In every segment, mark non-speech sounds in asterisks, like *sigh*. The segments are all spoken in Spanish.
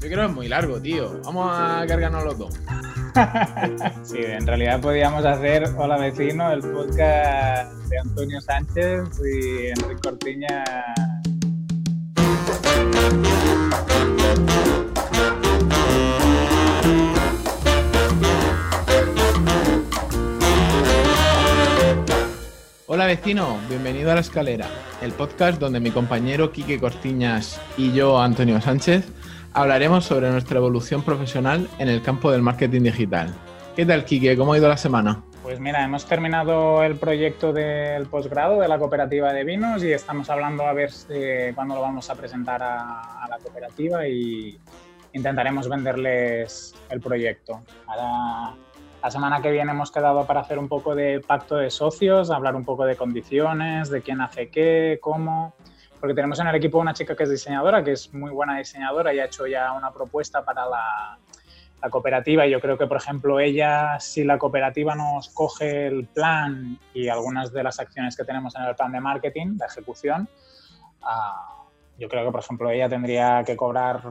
Yo creo que es muy largo, tío. Vamos a cargarnos los dos. *laughs* sí, en realidad podríamos hacer Hola Vecino, el podcast de Antonio Sánchez y Enrique Cortiña. Hola vecino, bienvenido a La Escalera, el podcast donde mi compañero Quique Cortiñas y yo, Antonio Sánchez, hablaremos sobre nuestra evolución profesional en el campo del marketing digital. ¿Qué tal, Quique? ¿Cómo ha ido la semana? Pues mira, hemos terminado el proyecto del posgrado de la cooperativa de vinos y estamos hablando a ver cuándo lo vamos a presentar a, la cooperativa y intentaremos venderles el proyecto. Ahora, la semana que viene hemos quedado para hacer un poco de pacto de socios, hablar un poco de condiciones, de quién hace qué, cómo porque tenemos en el equipo una chica que es diseñadora, que es muy buena diseñadora y ha hecho ya una propuesta para la, cooperativa y yo creo que, por ejemplo, ella, si la cooperativa nos coge el plan y algunas de las acciones que tenemos en el plan de marketing, de ejecución, ah, yo creo que, por ejemplo, ella tendría que cobrar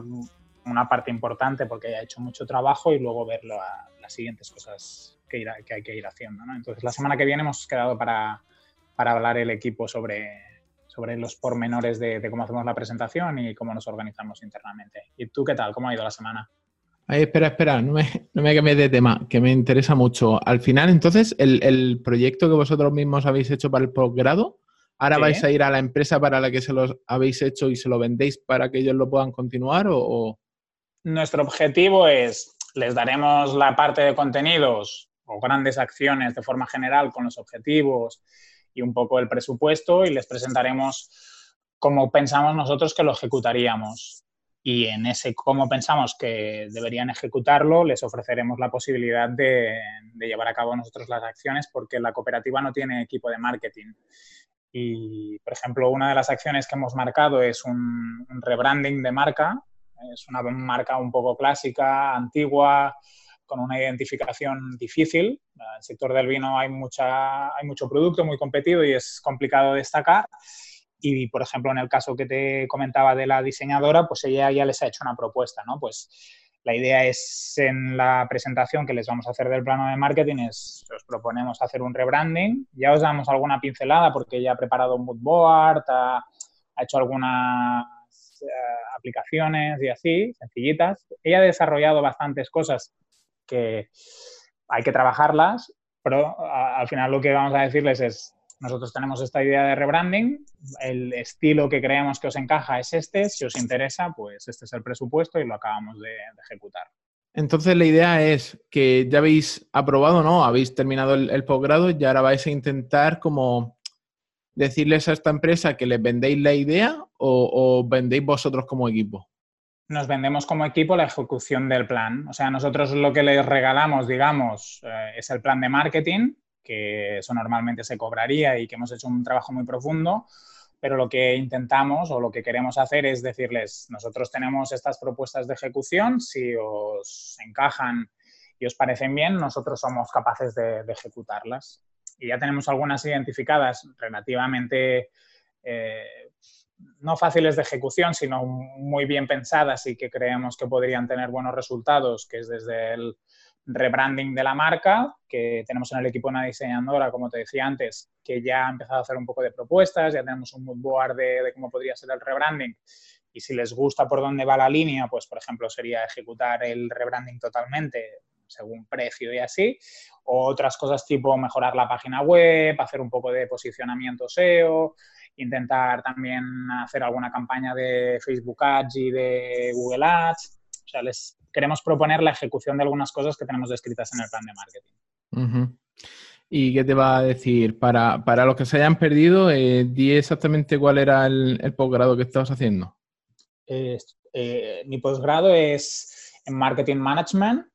una parte importante porque ha hecho mucho trabajo y luego ver las siguientes cosas que, que, hay que ir haciendo. Entonces, la semana que viene hemos quedado para, para hablar el equipo sobre, sobre los pormenores de, cómo hacemos la presentación y cómo nos organizamos internamente. ¿Y tú qué tal? ¿Cómo ha ido la semana? Ay, espera, espera, no me, no me cambies de tema, que me interesa mucho. Al final, entonces, el, proyecto que vosotros mismos habéis hecho para el posgrado, ¿ahora vais a ir a la empresa para la que se los habéis hecho y se lo vendéis para que ellos lo puedan continuar? O, Nuestro objetivo es, les daremos la parte de contenidos o grandes acciones de forma general con los objetivos y un poco el presupuesto y les presentaremos cómo pensamos nosotros que lo ejecutaríamos. Y en ese cómo pensamos que deberían ejecutarlo, les ofreceremos la posibilidad de, llevar a cabo nosotros las acciones porque la cooperativa no tiene equipo de marketing. Y, por ejemplo, una de las acciones que hemos marcado es un rebranding de marca. Es una marca un poco clásica, antigua, con una identificación difícil. En el sector del vino hay, mucha, hay mucho producto muy competido y es complicado destacar. Y, por ejemplo, en el caso que te comentaba de la diseñadora, pues ella ya les ha hecho una propuesta, ¿no? Pues la idea es en la presentación que les vamos a hacer del plano de marketing es, os proponemos hacer un rebranding. Ya os damos alguna pincelada porque ella ha preparado un mood board, ha, ha hecho algunas eh, aplicaciones y así, sencillitas. Ella ha desarrollado bastantes cosas que hay que trabajarlas, pero al final lo que vamos a decirles es, nosotros tenemos esta idea de rebranding, el estilo que creemos que os encaja es este, si os interesa, pues este es el presupuesto y lo acabamos de, ejecutar. Entonces la idea es que ya habéis aprobado, ¿no? Habéis terminado el, posgrado y ahora vais a intentar como decirles a esta empresa que les vendéis la idea o vendéis vosotros como equipo nos vendemos como equipo la ejecución del plan. O sea, nosotros lo que les regalamos, digamos, eh, es el plan de marketing, que eso normalmente se cobraría y que hemos hecho un trabajo muy profundo, pero lo que intentamos o lo que queremos hacer es decirles, nosotros tenemos estas propuestas de ejecución, si os encajan y os parecen bien, nosotros somos capaces de, ejecutarlas. Y ya tenemos algunas identificadas relativamente... Eh, no fáciles de ejecución, sino muy bien pensadas y que creemos que podrían tener buenos resultados, que es desde el rebranding de la marca, que tenemos en el equipo una diseñadora, como te decía antes, que ya ha empezado a hacer un poco de propuestas, ya tenemos un mood board de, cómo podría ser el rebranding. Y si les gusta por dónde va la línea, pues por ejemplo sería ejecutar el rebranding totalmente según precio y así, o otras cosas tipo mejorar la página web, hacer un poco de posicionamiento SEO, intentar también hacer alguna campaña de Facebook Ads y de Google Ads. O sea, les queremos proponer la ejecución de algunas cosas que tenemos descritas en el plan de marketing. ¿Y qué te va a decir? Para, los que se hayan perdido, eh, di exactamente cuál era el, posgrado que estabas haciendo. Eh, mi posgrado es en Marketing Management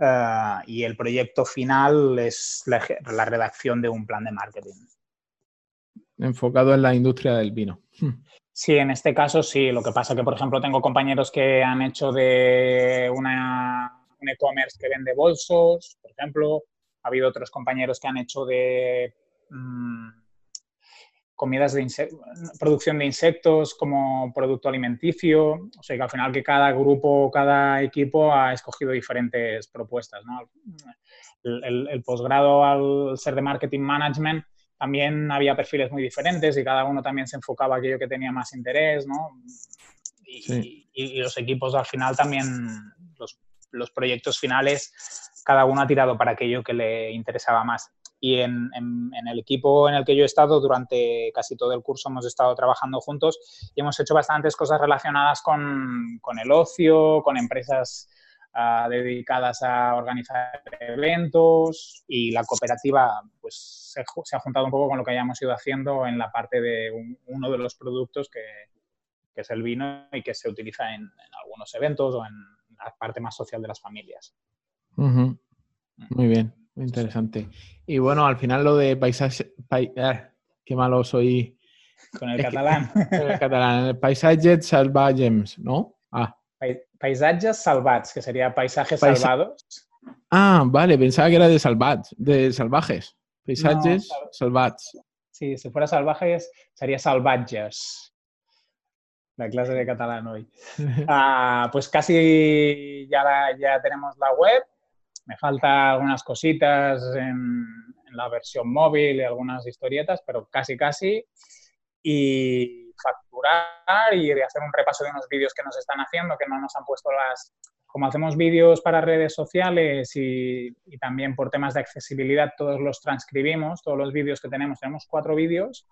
eh, y el proyecto final es la redacción de un plan de marketing enfocado en la industria del vino. Sí, en este caso sí. Lo que pasa que, por ejemplo, tengo compañeros que han hecho de una, un e-commerce que vende bolsos, por ejemplo. Ha habido otros compañeros que han hecho de mm, comidas de producción de insectos como producto alimenticio. O sea que al final que cada grupo, cada equipo ha escogido diferentes propuestas. El, posgrado al ser de marketing management también había perfiles muy diferentes y cada uno también se enfocaba a aquello que tenía más interés, Y, los equipos al final también, los, los proyectos finales, cada uno ha tirado para aquello que le interesaba más y en, el equipo en el que yo he estado durante casi todo el curso hemos estado trabajando juntos y hemos hecho bastantes cosas relacionadas con, el ocio, con empresas ah, dedicadas a organizar eventos y la cooperativa pues se, ha juntado un poco con lo que hayamos ido haciendo en la parte de uno de los productos que, es el vino y que se utiliza en, algunos eventos o en la parte más social de las familias. Muy bien. Interesante. Y bueno, al final lo de paisaje... Ah, qué malo soy... Con el *laughs* catalán. el catalán. Paisajes salvajes, ¿no? Ah. Paisajes salvajes, que sería paisajes salvados. Ah, vale, pensaba que era de salvajes, de salvajes. Paisajes salvajes. Sí, si fuera salvajes, sería salvajes. La clase de catalán hoy. *laughs* Ah, pues casi ya, ya tenemos la web me falta algunas cositas en, la versión móvil y algunas historietas, pero casi casi. Y facturar y hacer un repaso de unos vídeos que nos están haciendo, que no nos han puesto las... Como hacemos vídeos para redes sociales y, también por temas de accesibilidad, todos los transcribimos, todos los vídeos que tenemos, tenemos cuatro vídeos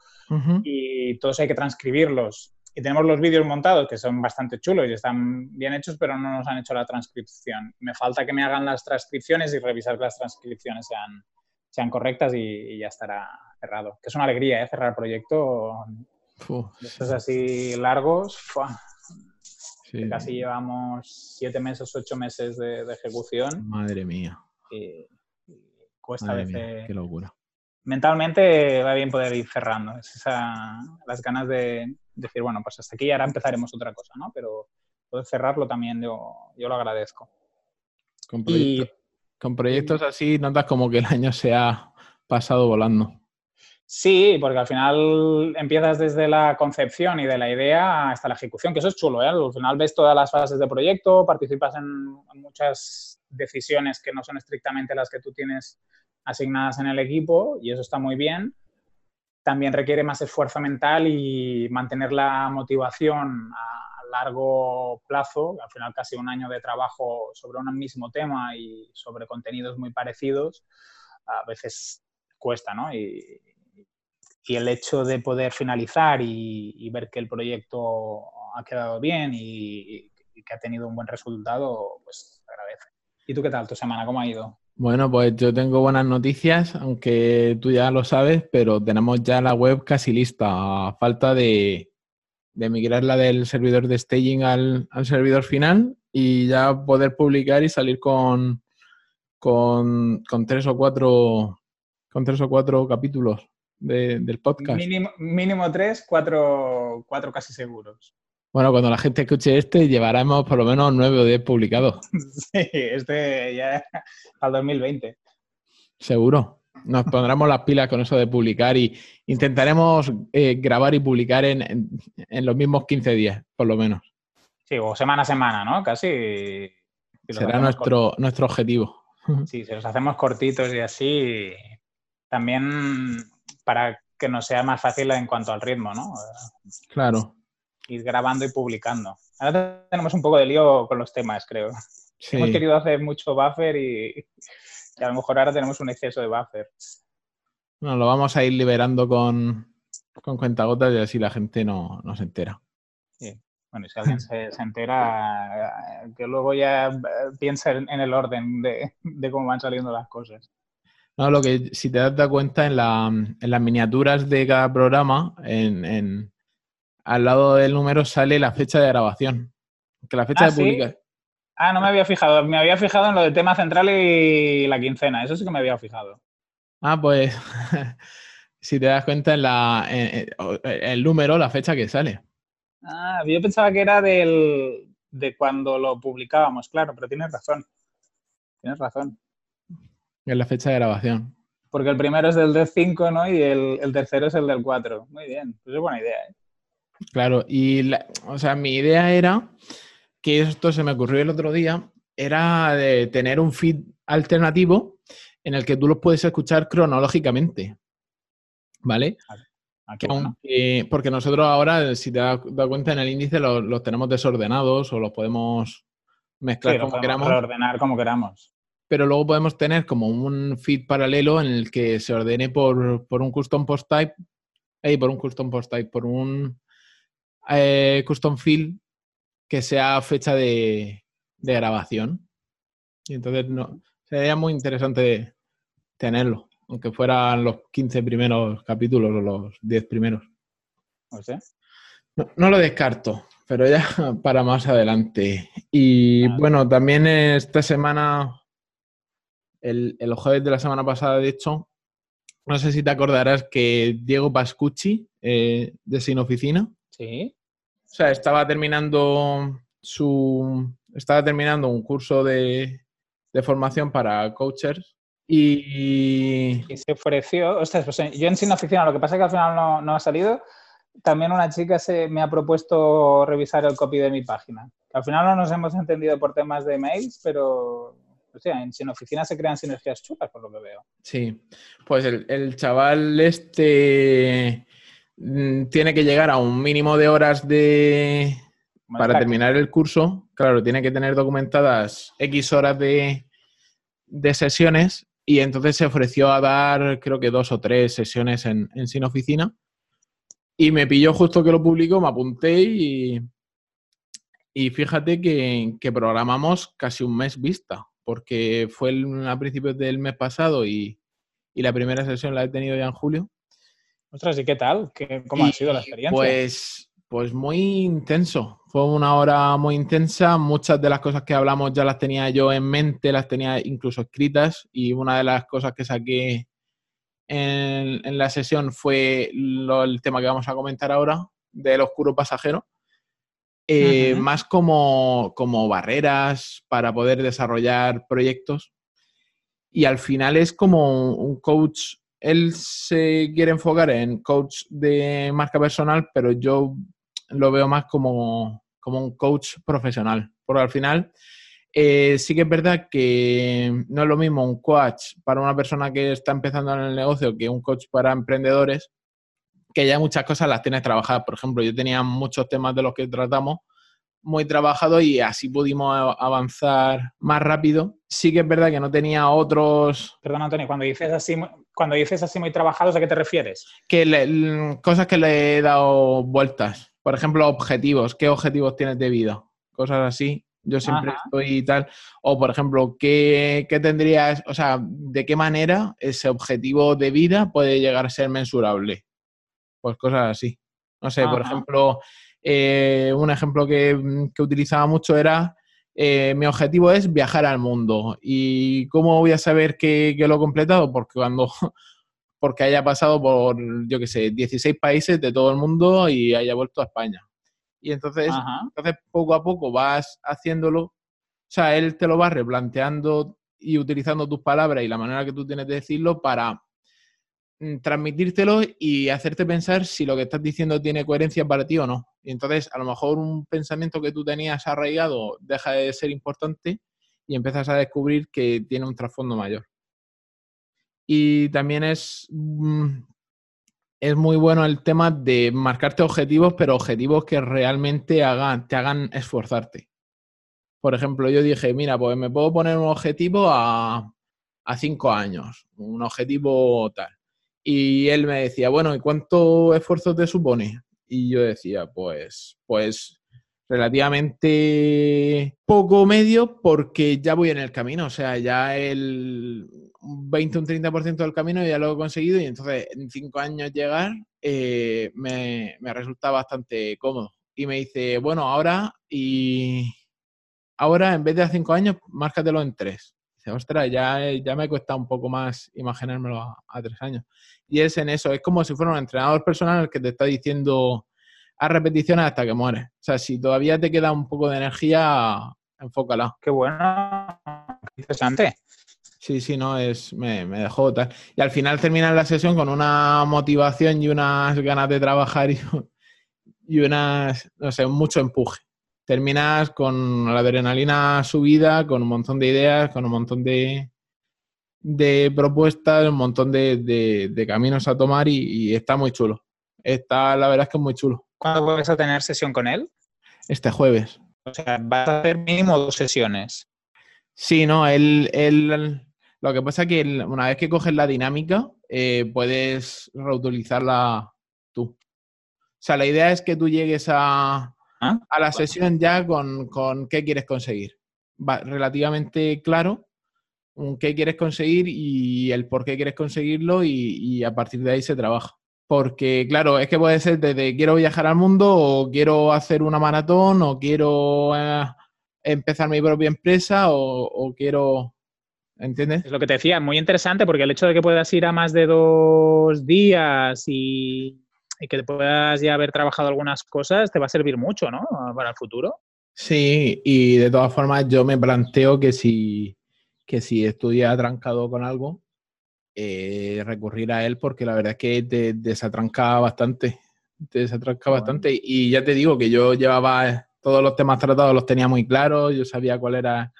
y todos hay que transcribirlos y tenemos los vídeos montados que son bastante chulos y están bien hechos, pero no nos han hecho la transcripción. Me falta que me hagan las transcripciones y revisar que las transcripciones sean, sean correctas y, ya estará cerrado. Que es una alegría, ¿eh? Cerrar el proyecto. Estos así largos. Casi llevamos siete meses, ocho meses de, ejecución. Madre mía. Y, cuesta a veces. qué locura. Mentalmente va bien poder ir cerrando. Es esa, las ganas de, decir, bueno, pues hasta aquí y ahora empezaremos otra cosa, ¿no? Pero poder cerrarlo también yo, yo lo agradezco. Con, con proyectos así notas como que el año se ha pasado volando. Sí, porque al final empiezas desde la concepción y de la idea hasta la ejecución, que eso es chulo, ¿eh? Al final ves todas las fases de proyecto, participas en muchas decisiones que no son estrictamente las que tú tienes asignadas en el equipo y eso está muy bien también requiere más esfuerzo mental y mantener la motivación a largo plazo, al final casi un año de trabajo sobre un mismo tema y sobre contenidos muy parecidos, a veces cuesta, ¿no? Y, el hecho de poder finalizar y, ver que el proyecto ha quedado bien y, y, que ha tenido un buen resultado, pues agradece. ¿Y tú qué tal tu semana? ¿Cómo ha ido? Bueno, pues yo tengo buenas noticias, aunque tú ya lo sabes, pero tenemos ya la web casi lista. Falta de, de migrarla del servidor de staging al, servidor final y ya poder publicar y salir con, con, tres o cuatro con tres o cuatro capítulos del podcast. Mínimo, mínimo tres, cuatro, cuatro casi seguros. Bueno, cuando la gente escuche este, llevaremos por lo menos nueve o diez publicados. *laughs* Sí, este ya *laughs* al 2020. Seguro. Nos pondremos las pilas con eso de publicar y intentaremos eh, grabar y publicar en, los mismos 15 días, por lo menos. Sí, o semana a semana, ¿no? Casi. Será nuestro, nuestro objetivo. *laughs* Sí, si los hacemos cortitos y así, también para que nos sea más fácil en cuanto al ritmo, ¿no? Claro ir grabando y publicando. Ahora tenemos un poco de lío con los temas, creo. Hemos querido hacer mucho buffer y, a lo mejor ahora tenemos un exceso de buffer. Bueno, lo vamos a ir liberando con, con cuentagotas y así la gente no, se entera. Sí. Bueno, y si alguien se, entera, que luego ya piense en el orden de, cómo van saliendo las cosas. No, lo que si te das cuenta en, en las miniaturas de cada programa, en, al lado del número sale la fecha de grabación. Que la fecha ah, de publicación. Ah, no me había fijado. Me había fijado en lo del tema central y la quincena. Eso sí que me había fijado. Ah, pues *laughs* si te das cuenta en la el número, la fecha que sale. Ah, yo pensaba que era del, de cuando lo publicábamos, claro, pero tienes razón. Tienes razón. Es la fecha de grabación. Porque el primero es del d 5, ¿no? Y el, tercero es el del 4. Muy bien, pues es buena idea, ¿eh? Claro, y o sea, mi idea era que esto se me ocurrió el otro día, era de tener un feed alternativo en el que tú los puedes escuchar cronológicamente. ¿Vale? Ah, porque nosotros ahora, si te das, cuenta, en el índice los, tenemos desordenados o los podemos mezclar como queramos. Ordenar como queramos. Pero luego podemos tener como un feed paralelo en el que se ordene por, un custom post type, por un custom post type, por un eh, custom field que sea fecha de, grabación. Y entonces no, sería muy interesante tenerlo, aunque fueran los 15 primeros capítulos o los 10 primeros. No, lo descarto, pero ya *laughs* para más adelante. Y bueno, también esta semana, el, el jueves de la semana pasada, de hecho, no sé si te acordarás que Diego Pascucci, eh, de Sin Oficina, sí. O sea, estaba terminando su. Estaba terminando un curso de, formación para coaches y... y se ofreció. Ostras, pues yo en Sin Oficina, lo que pasa es que al final no, ha salido. También una chica se me ha propuesto revisar el copy de mi página. Al final no nos hemos entendido por temas de mails, pero o sea, en Sin Oficina se crean sinergias chulas, por lo que veo. Sí, pues el, el chaval este tiene que llegar a un mínimo de horas de para terminar el curso. Claro, tiene que tener documentadas X horas de, de sesiones y entonces se ofreció a dar creo que dos o tres sesiones en, Sin Oficina. Y me pilló justo que lo publicó, me apunté y, y fíjate que, que, programamos casi un mes vista, porque fue a principios del mes pasado y, y la primera sesión la he tenido ya en julio. Ostras, ¿y qué tal? ¿Cómo ha sido la experiencia? Pues, pues muy intenso. Fue una hora muy intensa. Muchas de las cosas que hablamos ya las tenía yo en mente, las tenía incluso escritas. Y una de las cosas que saqué en, la sesión fue el tema que vamos a comentar ahora, del oscuro pasajero. Eh, más como, como barreras para poder desarrollar proyectos. Y al final es como un coach él se quiere enfocar en coach de marca personal, pero yo lo veo más como, un coach profesional. Porque al final eh, sí que es verdad que no es lo mismo un coach para una persona que está empezando en el negocio que un coach para emprendedores, que ya muchas cosas las tienes trabajadas. Por ejemplo, yo tenía muchos temas de los que tratamos muy trabajados y así pudimos avanzar más rápido. Sí que es verdad que no tenía otros... Perdón, Antonio, cuando dices así, cuando dices así muy trabajados, ¿a qué te refieres? Que cosas que le he dado vueltas. Por ejemplo, objetivos. ¿Qué objetivos tienes de vida? Cosas así. Yo siempre estoy tal. O, por ejemplo, ¿qué, ¿qué, tendrías? O sea, ¿de qué manera ese objetivo de vida puede llegar a ser mensurable? Pues cosas así. No sé, por ejemplo, eh, un ejemplo que, utilizaba mucho era, eh, mi objetivo es viajar al mundo. ¿Y cómo voy a saber que, lo he completado? Porque cuando... *laughs* porque haya pasado por, yo qué sé, 16 países de todo el mundo y haya vuelto a España. Y entonces, entonces poco a poco vas haciéndolo, o sea, él te lo va replanteando y utilizando tus palabras y la manera que tú tienes de decirlo para transmitírtelo y hacerte pensar si lo que estás diciendo tiene coherencia para ti o no. Y entonces, a lo mejor un pensamiento que tú tenías arraigado deja de ser importante y empiezas a descubrir que tiene un trasfondo mayor. Y también es, mm, es muy bueno el tema de marcarte objetivos, pero objetivos que realmente hagan, te hagan esforzarte. Por ejemplo, yo dije, mira, pues me puedo poner un objetivo a, a cinco años, un objetivo tal y él me decía, bueno, ¿y cuánto esfuerzo te supone? Y yo decía, pues, pues relativamente poco medio porque ya voy en el camino, o sea, ya el 20 un 30% del camino ya lo he conseguido y entonces en cinco años llegar eh, me, me, resulta bastante cómodo. Y me dice, bueno, ahora y ahora en vez de a cinco años, márcatelo en tres. Ostras, ya, ya me cuesta un poco más imaginármelo a tres años y es en eso, es como si fuera un entrenador personal que te está diciendo a repeticiones hasta que mueres. O sea, si todavía te queda un poco de energía, enfócala. Qué bueno, interesante. Sí, sí, no, es, me, me dejó tal. Y al final termina la sesión con una motivación y unas ganas de trabajar y, y unas, no sé, mucho empuje. Terminas con la adrenalina subida, con un montón de ideas, con un montón de, de propuestas, un montón de, de, caminos a tomar y, y, está muy chulo. Está, la verdad es que es muy chulo. ¿Cuándo vas a tener sesión con él? Este jueves. O sea, vas a hacer mínimo dos sesiones. Sí, no, él, él lo que pasa es que una vez que coges la dinámica, eh, puedes reutilizarla tú. O sea, la idea es que tú llegues a, A la sesión ya con, con, qué quieres conseguir. Va, relativamente claro qué quieres conseguir y el por qué quieres conseguirlo y, y, a partir de ahí se trabaja. Porque, claro, es que puede ser desde quiero viajar al mundo o quiero hacer una maratón o quiero eh, empezar mi propia empresa o, o quiero ¿Entiendes? Es lo que te decía, muy interesante porque el hecho de que puedas ir a más de dos días y, que puedas ya haber trabajado algunas cosas te va a servir mucho, ¿no? Para el futuro. Sí, y de todas formas yo me planteo que si, que si estudia atrancado con algo, eh, recurrir a él porque la verdad es que te desatranca bastante, te desatranca bastante y ya te digo que yo llevaba todos los temas tratados, los tenía muy claros, yo sabía cuál era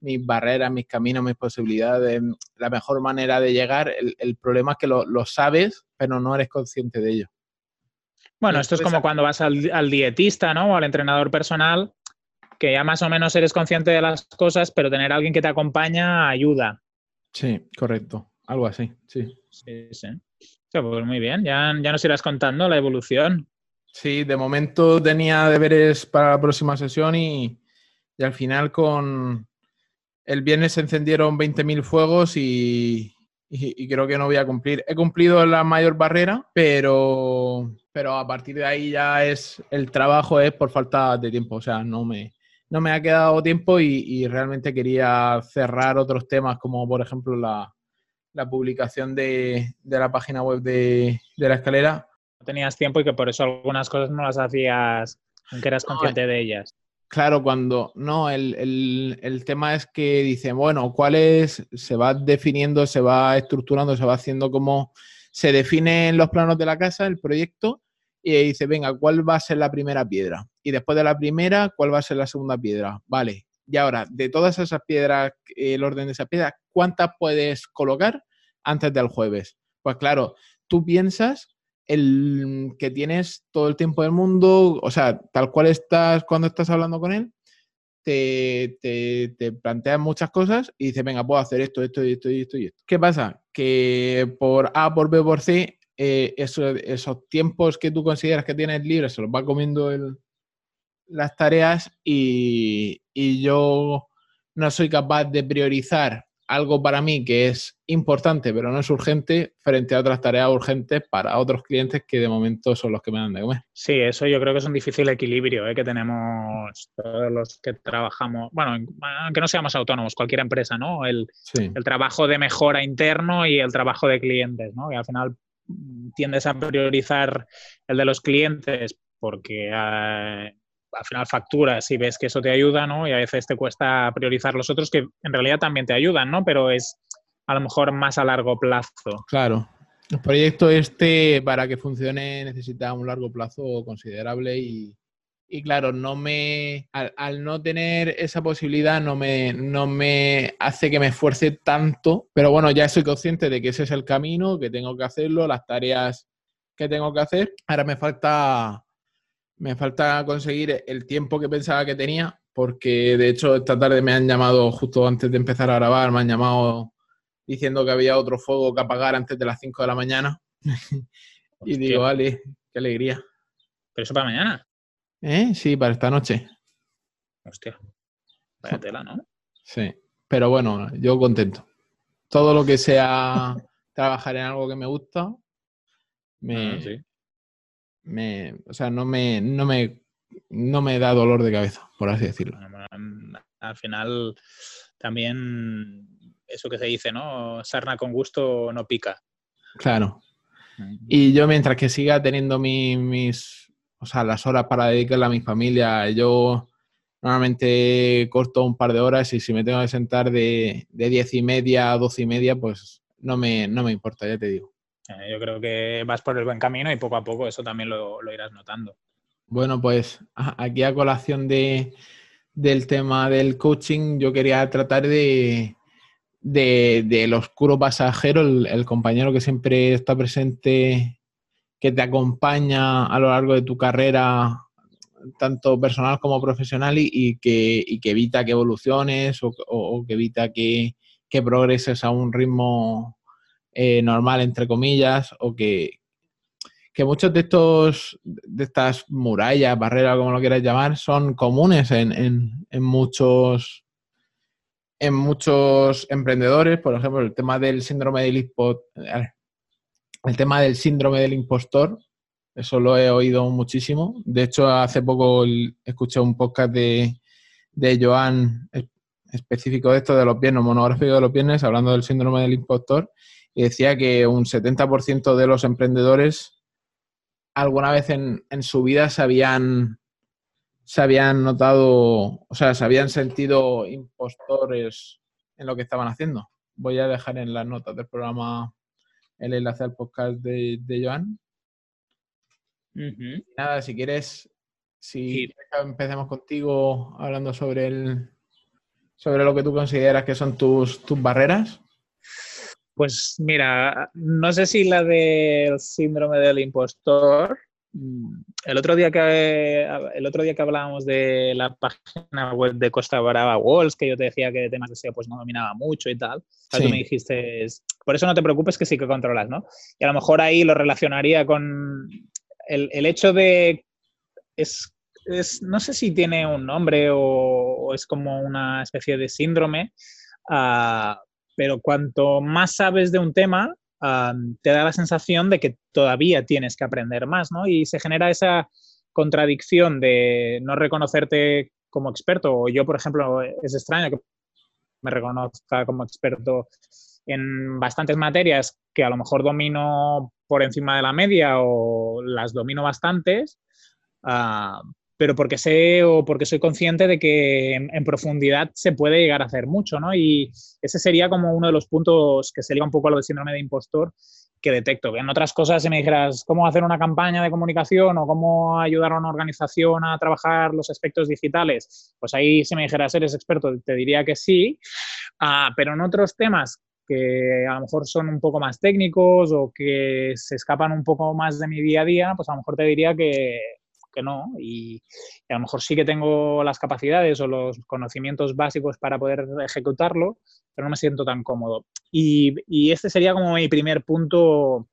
mis barreras, mis caminos, mis posibilidades, la mejor manera de llegar. El, problema es que lo, sabes, pero no eres consciente de ello. Bueno, esto es como cuando vas al, dietista, ¿no? O al entrenador personal, que ya más o menos eres consciente de las cosas, pero tener a alguien que te acompaña ayuda. Sí, correcto. Algo así, sí. Sí, sí. pues muy bien, ya, ya nos irás contando la evolución. Sí, de momento tenía deberes para la próxima sesión y al final con, el viernes se encendieron 20.000 fuegos y, creo que no voy a cumplir. He cumplido la mayor barrera, pero, pero a partir de ahí ya es el trabajo es por falta de tiempo. O sea, no me, no me ha quedado tiempo y, realmente quería cerrar otros temas como por ejemplo la, publicación de, la página web de, la escalera. No tenías tiempo y que por eso algunas cosas no las hacías aunque eras consciente de ellas. Claro, cuando no, el, tema es que dicen, bueno, ¿cuál es? Se va definiendo, se va estructurando, se va haciendo como se definen los planos de la casa, el proyecto, y dice, venga, ¿cuál va a ser la primera piedra? Y después de la primera, ¿cuál va a ser la segunda piedra? Vale. Y ahora, de todas esas piedras, el orden de esas piedras, ¿cuántas puedes colocar antes del jueves? Pues claro, tú piensas el que tienes todo el tiempo del mundo, o sea, tal cual estás cuando estás hablando con él, te, te, planteas muchas cosas y dices, venga, puedo hacer esto, esto, esto esto y esto. ¿Qué pasa? Que por A, por B, por C, eh, esos tiempos que tú consideras que tienes libres se los va comiendo las tareas y yo no soy capaz de priorizar algo para mí que es importante pero no es urgente frente a otras tareas urgentes para otros clientes que de momento son los que me dan de comer. Sí, eso yo creo que es un difícil equilibrio ¿eh? que tenemos todos los que trabajamos, bueno, aunque no seamos autónomos, cualquier empresa, ¿no? El, el trabajo de mejora interno y el trabajo de clientes, ¿no? Y al final tiendes a priorizar el de los clientes porque... Eh, al final facturas y ves que eso te ayuda, ¿no? Y a veces te cuesta priorizar los otros que en realidad también te ayudan, ¿no? Pero es a lo mejor más a largo plazo. Claro. El proyecto este, para que funcione, necesita un largo plazo considerable y, y claro, no me, al, no tener esa posibilidad no me, no me hace que me esfuerce tanto, pero bueno, ya soy consciente de que ese es el camino, que tengo que hacerlo, las tareas que tengo que hacer. Ahora me falta me falta conseguir el tiempo que pensaba que tenía, porque de hecho esta tarde me han llamado justo antes de empezar a grabar, me han llamado diciendo que había otro fuego que apagar antes de las 5 de la mañana. *laughs* y digo, vale, qué alegría. ¿Pero eso para mañana? ¿Eh? Sí, para esta noche. Hostia. Vaya *laughs* tela, ¿no? Sí, pero bueno, yo contento. Todo lo que sea *laughs* trabajar en algo que me gusta, me, ah, sí me, o sea, no me, no me, no me da dolor de cabeza, por así decirlo. Al final, también eso que se dice, ¿no? Sarna con gusto no pica. Claro. Y yo mientras que siga teniendo mis, o sea, las horas para dedicarle a mi familia, yo Normalmente corto un par de horas y si me tengo que sentar de, de diez y media a doce y media, pues no me, no me importa, ya te digo. Eh, yo creo que vas por el buen camino y poco a poco eso también lo, irás notando. Bueno, pues aquí a colación de, del tema del coaching, yo quería tratar de, de, del oscuro pasajero, el, compañero que siempre está presente, que te acompaña a lo largo de tu carrera, tanto personal como profesional, y, que, evita que evoluciones o, que evita que, que, progreses a un ritmo eh, normal, entre comillas, o que, que muchos de estos, de estas murallas, barreras, como lo quieras llamar, son comunes en, en, en muchos en muchos emprendedores, por ejemplo, el tema del síndrome del impostor, el tema del síndrome del impostor, eso lo he oído muchísimo. De hecho, hace poco escuché un podcast de, de Joan específico de esto de los viernes, monográfico de los viernes, hablando del síndrome del impostor, y decía que un 70% de los emprendedores alguna vez en, en su vida se habían se habían notado, o sea, se habían sentido impostores en lo que estaban haciendo. Voy a dejar en las notas del programa el enlace al podcast de, Joan. Nada, si quieres, si empecemos contigo hablando sobre el sobre lo que tú consideras que son tus, tus barreras. Pues mira, no sé si la del síndrome del impostor, el otro día que el otro día que hablábamos de la página web de Costa Brava Walls, que yo te decía que de temas de SEO pues no dominaba mucho y tal, tú me dijiste, por eso no te preocupes que sí que controlas, ¿no? Y a lo mejor ahí lo relacionaría con el, hecho de es, no sé si tiene un nombre o, es como una especie de síndrome, ah, pero cuanto más sabes de un tema, te da la sensación de que todavía tienes que aprender más, ¿no? Y se genera esa contradicción de no reconocerte como experto. O yo, por ejemplo, es extraño que me reconozca como experto en bastantes materias que a lo mejor domino por encima de la media o las domino bastantes, pero porque sé o porque soy consciente de que en, profundidad se puede llegar a hacer mucho, ¿no? Y ese sería como uno de los puntos que se liga un poco a lo del síndrome de impostor que detecto. En otras cosas, si me dijeras cómo hacer una campaña de comunicación o cómo ayudar a una organización a trabajar los aspectos digitales, pues ahí si me dijeras eres experto, te diría que sí, ah, pero en otros temas que a lo mejor son un poco más técnicos o que se escapan un poco más de mi día a día, pues a lo mejor te diría que, no. Y, a lo mejor sí que tengo las capacidades o los conocimientos básicos para poder ejecutarlo, pero no me siento tan cómodo. Y, este sería como mi primer punto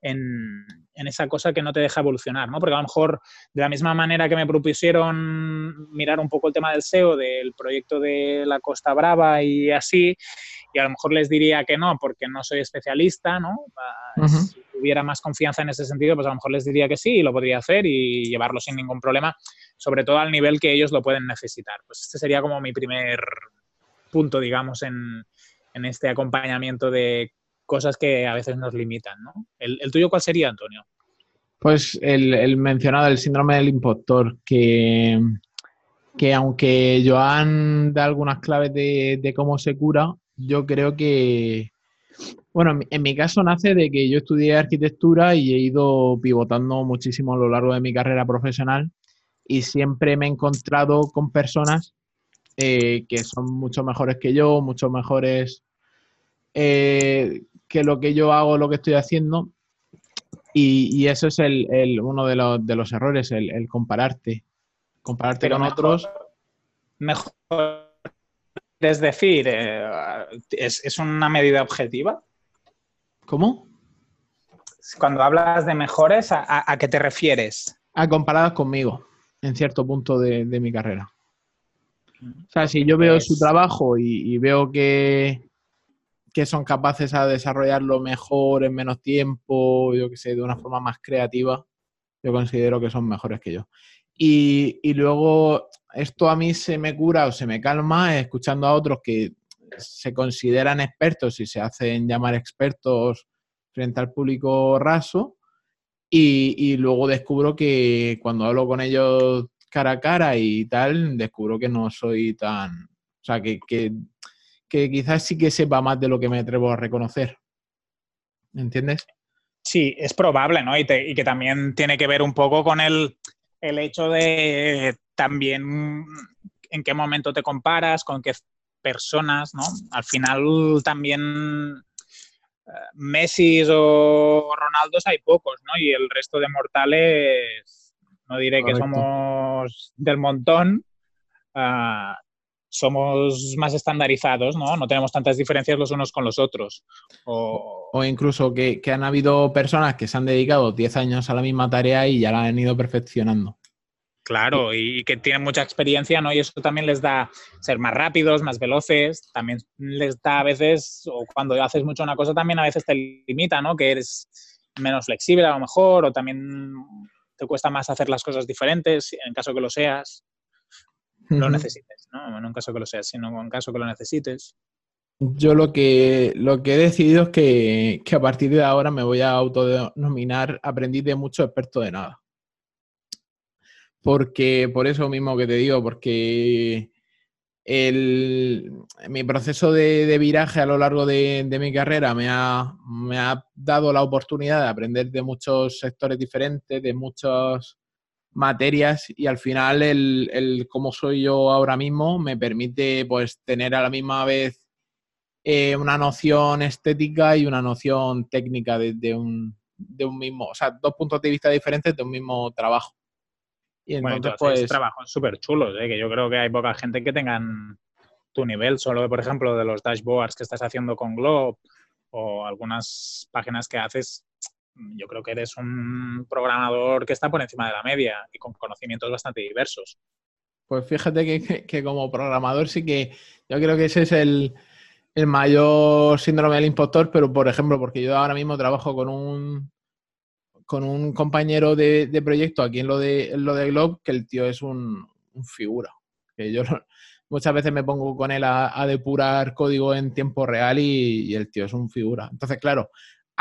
en, esa cosa que no te deja evolucionar, ¿no? Porque a lo mejor de la misma manera que me propusieron mirar un poco el tema del SEO, del proyecto de la Costa Brava y así, y a lo mejor les diría que no, porque no soy especialista, ¿no? Si tuviera más confianza en ese sentido, pues a lo mejor les diría que sí y lo podría hacer y llevarlo sin ningún problema, sobre todo al nivel que ellos lo pueden necesitar. Pues este sería como mi primer punto, digamos, en, en este acompañamiento de cosas que a veces nos limitan, ¿no? ¿El, tuyo cuál sería, Antonio? Pues el, mencionado, el síndrome del impostor, que, que aunque Joan da algunas claves de, cómo se cura, yo creo que, bueno, en mi caso nace de que yo estudié arquitectura y he ido pivotando muchísimo a lo largo de mi carrera profesional y siempre me he encontrado con personas eh, que son mucho mejores que yo, mucho mejores eh, que lo que yo hago, lo que estoy haciendo. Y, eso es el, uno de los, de los errores, el, compararte. Compararte con otros. Mejor. Es decir, eh, ¿es, una medida objetiva? ¿Cómo? Cuando hablas de mejores, ¿a, qué te refieres? A comparadas conmigo, en cierto punto de, mi carrera. O sea, si yo veo su trabajo y veo que, que son capaces a desarrollarlo mejor en menos tiempo, yo que sé, de una forma más creativa, yo considero que son mejores que yo. Y, luego esto a mí se me cura o se me calma escuchando a otros que se consideran expertos y se hacen llamar expertos frente al público raso. Y, y luego descubro que cuando hablo con ellos cara a cara y tal, descubro que no soy tan... O sea, que, que, que quizás sí que sepa más de lo que me atrevo a reconocer. ¿Entiendes? Sí, es probable, ¿no? Y, que también tiene que ver un poco con el, el hecho de también en qué momento te comparas, con qué personas, ¿no? Al final también eh, Messi o Ronaldos hay pocos, ¿no? Y el resto de mortales, no diré que somos del montón, ah, somos más estandarizados, ¿no? No tenemos tantas diferencias los unos con los otros. O, incluso que, han habido personas que se han dedicado 10 años a la misma tarea y ya la han ido perfeccionando. Claro, y que tienen mucha experiencia, ¿no? Y eso también les da ser más rápidos, más veloces, también les da a veces, o cuando haces mucho una cosa, también a veces te limita, ¿no? Que eres menos flexible a lo mejor, o también te cuesta más hacer las cosas diferentes, en caso que lo seas lo necesites, ¿no? en un caso que lo seas, sino en caso que lo necesites. Yo lo que, lo que he decidido es que, a partir de ahora me voy a autodenominar aprendiz de mucho, experto de nada. Porque, por eso mismo que te digo, porque el, mi proceso de, viraje a lo largo de, mi carrera me ha, me ha, dado la oportunidad de aprender de muchos sectores diferentes, de muchos materias y al final el, el cómo soy yo ahora mismo me permite pues tener a la misma vez eh, una noción estética y una noción técnica de, un, de un mismo, o sea, dos puntos de vista diferentes de un mismo trabajo. Y entonces, pues... trabajos súper chulos, ¿eh? que yo creo que hay poca gente que tengan tu nivel, solo por ejemplo, de los dashboards que estás haciendo con Globe o algunas páginas que haces yo creo que eres un programador que está por encima de la media y con conocimientos bastante diversos. Pues fíjate que, como programador sí que yo creo que ese es el, mayor síndrome del impostor, pero por ejemplo, porque yo ahora mismo trabajo con un con un compañero de, proyecto aquí en lo de lo de Globe, que el tío es un, figura. Que yo muchas veces me pongo con él a, depurar código en tiempo real y, y, el tío es un figura. Entonces, claro,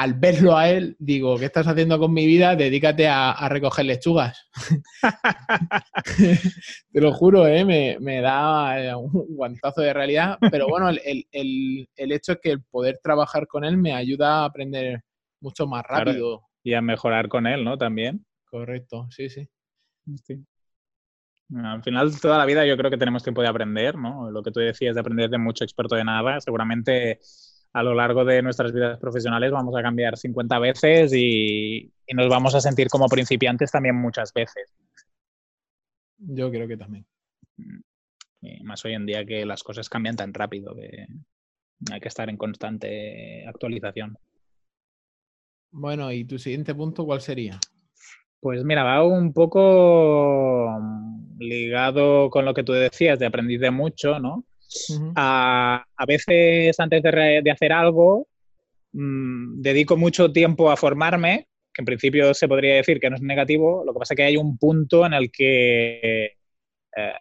al verlo a él, digo, ¿qué estás haciendo con mi vida? Dedícate a, recoger lechugas. *laughs* Te lo juro, ¿eh? me, da eh, un guantazo de realidad. Pero bueno, el, hecho es que el poder trabajar con él me ayuda a aprender mucho más rápido. y a mejorar con él, ¿no? También. Correcto, sí, sí. Al final, toda la vida yo creo que tenemos tiempo de aprender, ¿no? Lo que tú decías de aprender de mucho experto de nada, seguramente a lo largo de nuestras vidas profesionales vamos a cambiar 50 veces y, nos vamos a sentir como principiantes también muchas veces. Yo creo que también. Mm. más hoy en día que las cosas cambian tan rápido que hay que estar en constante actualización. Bueno, ¿y tu siguiente punto cuál sería? Pues mira, va un poco ligado con lo que tú decías de aprendiz de mucho, ¿no? A, veces antes de, hacer algo, mm, dedico mucho tiempo a formarme, que en principio se podría decir que no es negativo, lo que pasa es que hay un punto en el que eh,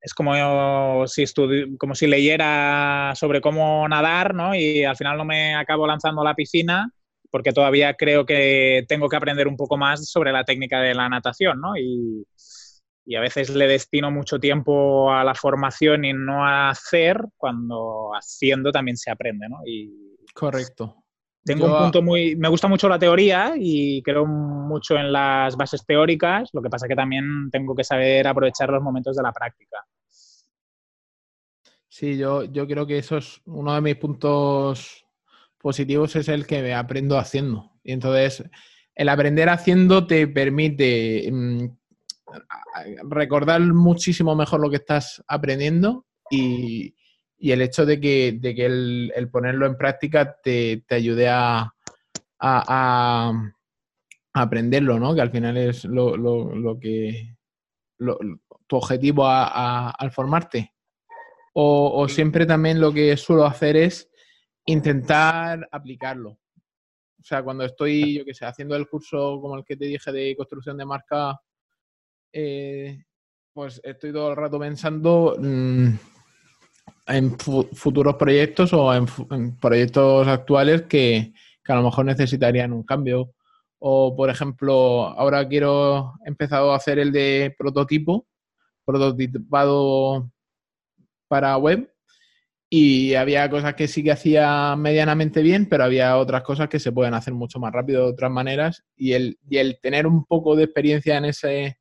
es como si, como si leyera sobre cómo nadar, ¿no? Y al final no me acabo lanzando a la piscina porque todavía creo que tengo que aprender un poco más sobre la técnica de la natación, ¿no? Y, y a veces le destino mucho tiempo a la formación y no a hacer, cuando haciendo también se aprende, ¿no? Y Correcto. Tengo un punto muy... Me gusta mucho la teoría y creo mucho en las bases teóricas, lo que pasa que también tengo que saber aprovechar los momentos de la práctica. Sí, yo, yo creo que eso es uno de mis puntos positivos, es el que me aprendo haciendo. Y entonces, el aprender haciendo te permite mm, recordar muchísimo mejor lo que estás aprendiendo y, el hecho de que, el, ponerlo en práctica te, ayude a, aprenderlo, ¿no? Que al final es lo, que tu objetivo al formarte. O, siempre también lo que suelo hacer es intentar aplicarlo. O sea, cuando estoy, yo que sé, haciendo el curso como el que te dije de construcción de marca eh, pues estoy todo el rato pensando mm, en futuros proyectos o en, proyectos actuales que, a lo mejor necesitarían un cambio. O, por ejemplo, ahora quiero, he empezado a hacer el de prototipo prototipado para web y había cosas que sí que hacía medianamente bien, pero había otras cosas que se pueden hacer mucho más rápido de otras maneras y el, y el tener un poco de experiencia en ese,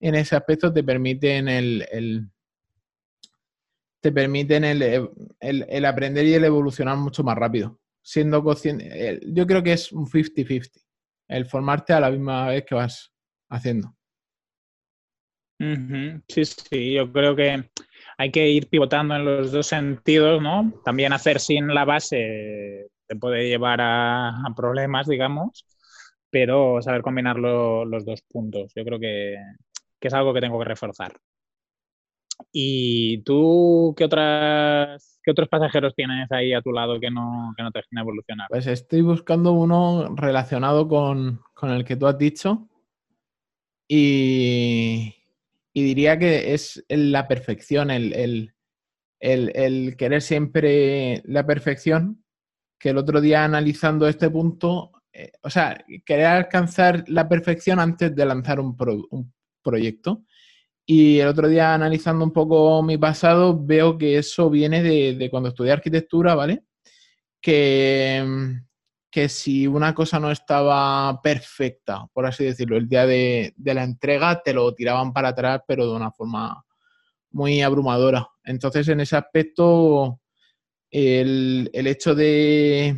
en ese aspecto te permiten el, te permiten el, el, aprender y el evolucionar mucho más rápido. Siendo consciente, yo creo que es un 50-50, el formarte a la misma vez que vas haciendo. Sí, sí, yo creo que hay que ir pivotando en los dos sentidos, ¿no? También hacer sin la base te puede llevar a, problemas, digamos, pero saber combinar los dos puntos. Yo creo que, es algo que tengo que reforzar. ¿Y tú qué otras qué otros pasajeros tienes ahí a tu lado que no, que no te dejen evolucionar? Pues estoy buscando uno relacionado con, con el que tú has dicho. Y, y diría que es la perfección, el, querer siempre la perfección, que el otro día analizando este punto, eh, o sea, querer alcanzar la perfección antes de lanzar un, proyecto. Y el otro día analizando un poco mi pasado, veo que eso viene de, de cuando estudié arquitectura, ¿vale? Que, que si una cosa no estaba perfecta, por así decirlo, el día de, la entrega te lo tiraban para atrás, pero de una forma muy abrumadora. Entonces, en ese aspecto, el, hecho de,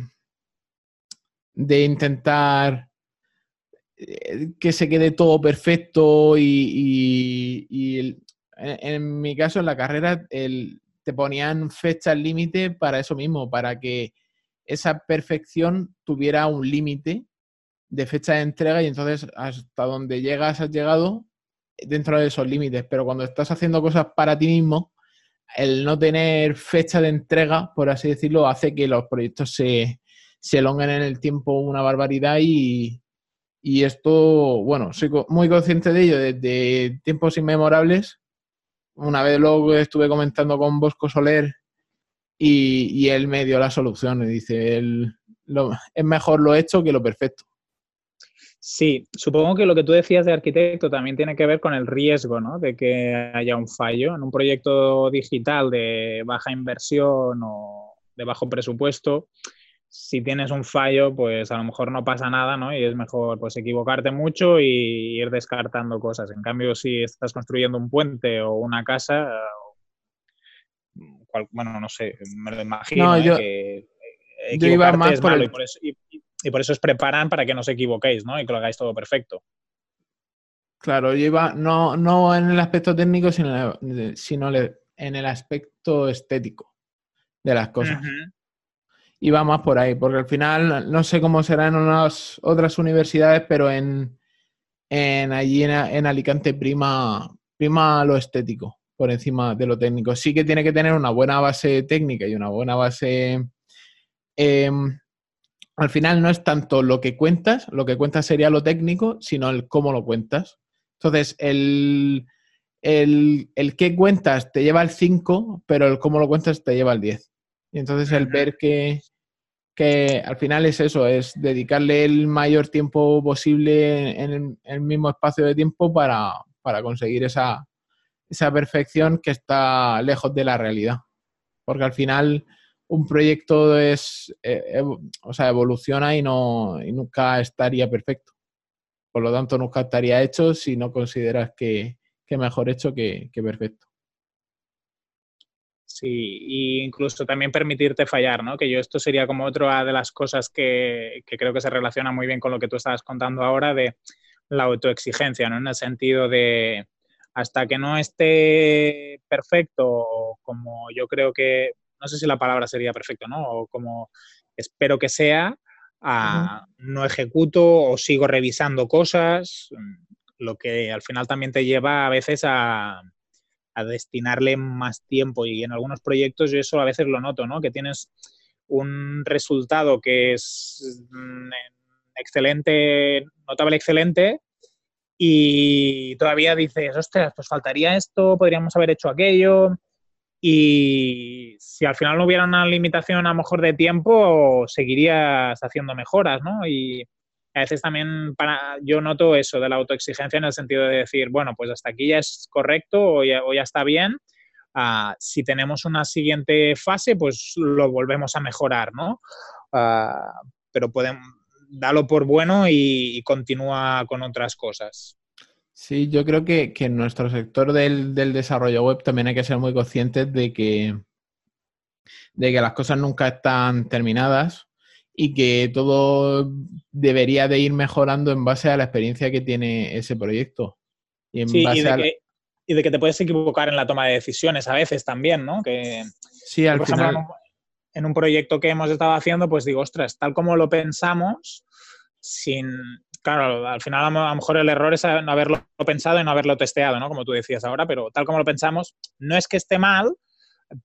de intentar que se quede todo perfecto y, en, mi caso en la carrera te ponían fechas límite para eso mismo, para que esa perfección tuviera un límite de fecha de entrega y entonces hasta donde llegas has llegado dentro de esos límites. Pero cuando estás haciendo cosas para ti mismo, el no tener fecha de entrega, por así decirlo, hace que los proyectos se, se elonguen en el tiempo una barbaridad y, y esto, bueno, soy muy consciente de ello desde tiempos inmemorables. Una vez lo estuve comentando con Bosco Soler y, él me dio la solución y dice, es mejor lo hecho que lo perfecto. Sí, supongo que lo que tú decías de arquitecto también tiene que ver con el riesgo, ¿no? De que haya un fallo en un proyecto digital de baja inversión o de bajo presupuesto. Si tienes un fallo, pues a lo mejor no pasa nada, ¿no? Y es mejor pues equivocarte mucho y ir descartando cosas. En cambio, si estás construyendo un puente o una casa bueno, no sé, me lo imagino, ¿eh? que yo iba más por y, por eso, y, por eso, os preparan para que no os equivoquéis, ¿no? Y que lo hagáis todo perfecto. Claro, yo iba no, no en el aspecto técnico, sino, sino en el aspecto estético de las cosas. Iba más por ahí, porque al final no sé cómo será en unas otras universidades, pero en, en allí en, en Alicante prima, prima lo estético por encima de lo técnico. Sí que tiene que tener una buena base técnica y una buena base... Em, al final no es tanto lo que cuentas, lo que cuentas sería lo técnico, sino el cómo lo cuentas. Entonces, el, el, el qué cuentas te lleva al 5, pero el cómo lo cuentas te lleva al 10. Y entonces el ver que, que al final es eso, es dedicarle el mayor tiempo posible en el, mismo espacio de tiempo para, para conseguir esa, esa perfección que está lejos de la realidad. Porque al final un proyecto es, eh, o sea, evoluciona y, no, y nunca estaría perfecto. Por lo tanto, nunca estaría hecho si no consideras que, que mejor hecho que, perfecto. Sí, e incluso también permitirte fallar, ¿no? Que yo esto sería como otra de las cosas que, que, creo que se relaciona muy bien con lo que tú estabas contando ahora de la autoexigencia, ¿no? En el sentido de, hasta que no esté perfecto, como yo creo que, no sé si la palabra sería perfecto, ¿no? O como espero que sea, no ejecuto o sigo revisando cosas, lo que al final también te lleva a veces a, a destinarle más tiempo y en algunos proyectos yo eso a veces lo noto, ¿no? Que tienes un resultado que es mm, excelente, notable excelente, y todavía dices, ostras, pues faltaría esto, podríamos haber hecho aquello. Y si al final no hubiera una limitación a lo mejor de tiempo, seguirías haciendo mejoras, ¿no? Y, A veces también para, yo noto eso de la autoexigencia en el sentido de decir, bueno, pues hasta aquí ya es correcto o ya, está bien. Ah, si tenemos una siguiente fase, pues lo volvemos a mejorar, ¿no? Ah, pero podemos, darlo por bueno y, continúa con otras cosas. Sí, yo creo que, en nuestro sector del, desarrollo web también hay que ser muy conscientes de que, de que las cosas nunca están terminadas y que todo debería de ir mejorando en base a la experiencia que tiene ese proyecto. Y, en base de que, y, de que, te puedes equivocar en la toma de decisiones a veces también, ¿no? Que, sí, al final en un proyecto que hemos estado haciendo, pues digo, ostras, tal como lo pensamos, sin... Claro, al final a lo mejor el error es no haberlo pensado y no haberlo testeado, ¿no? Como tú decías ahora, pero tal como lo pensamos, no es que esté mal,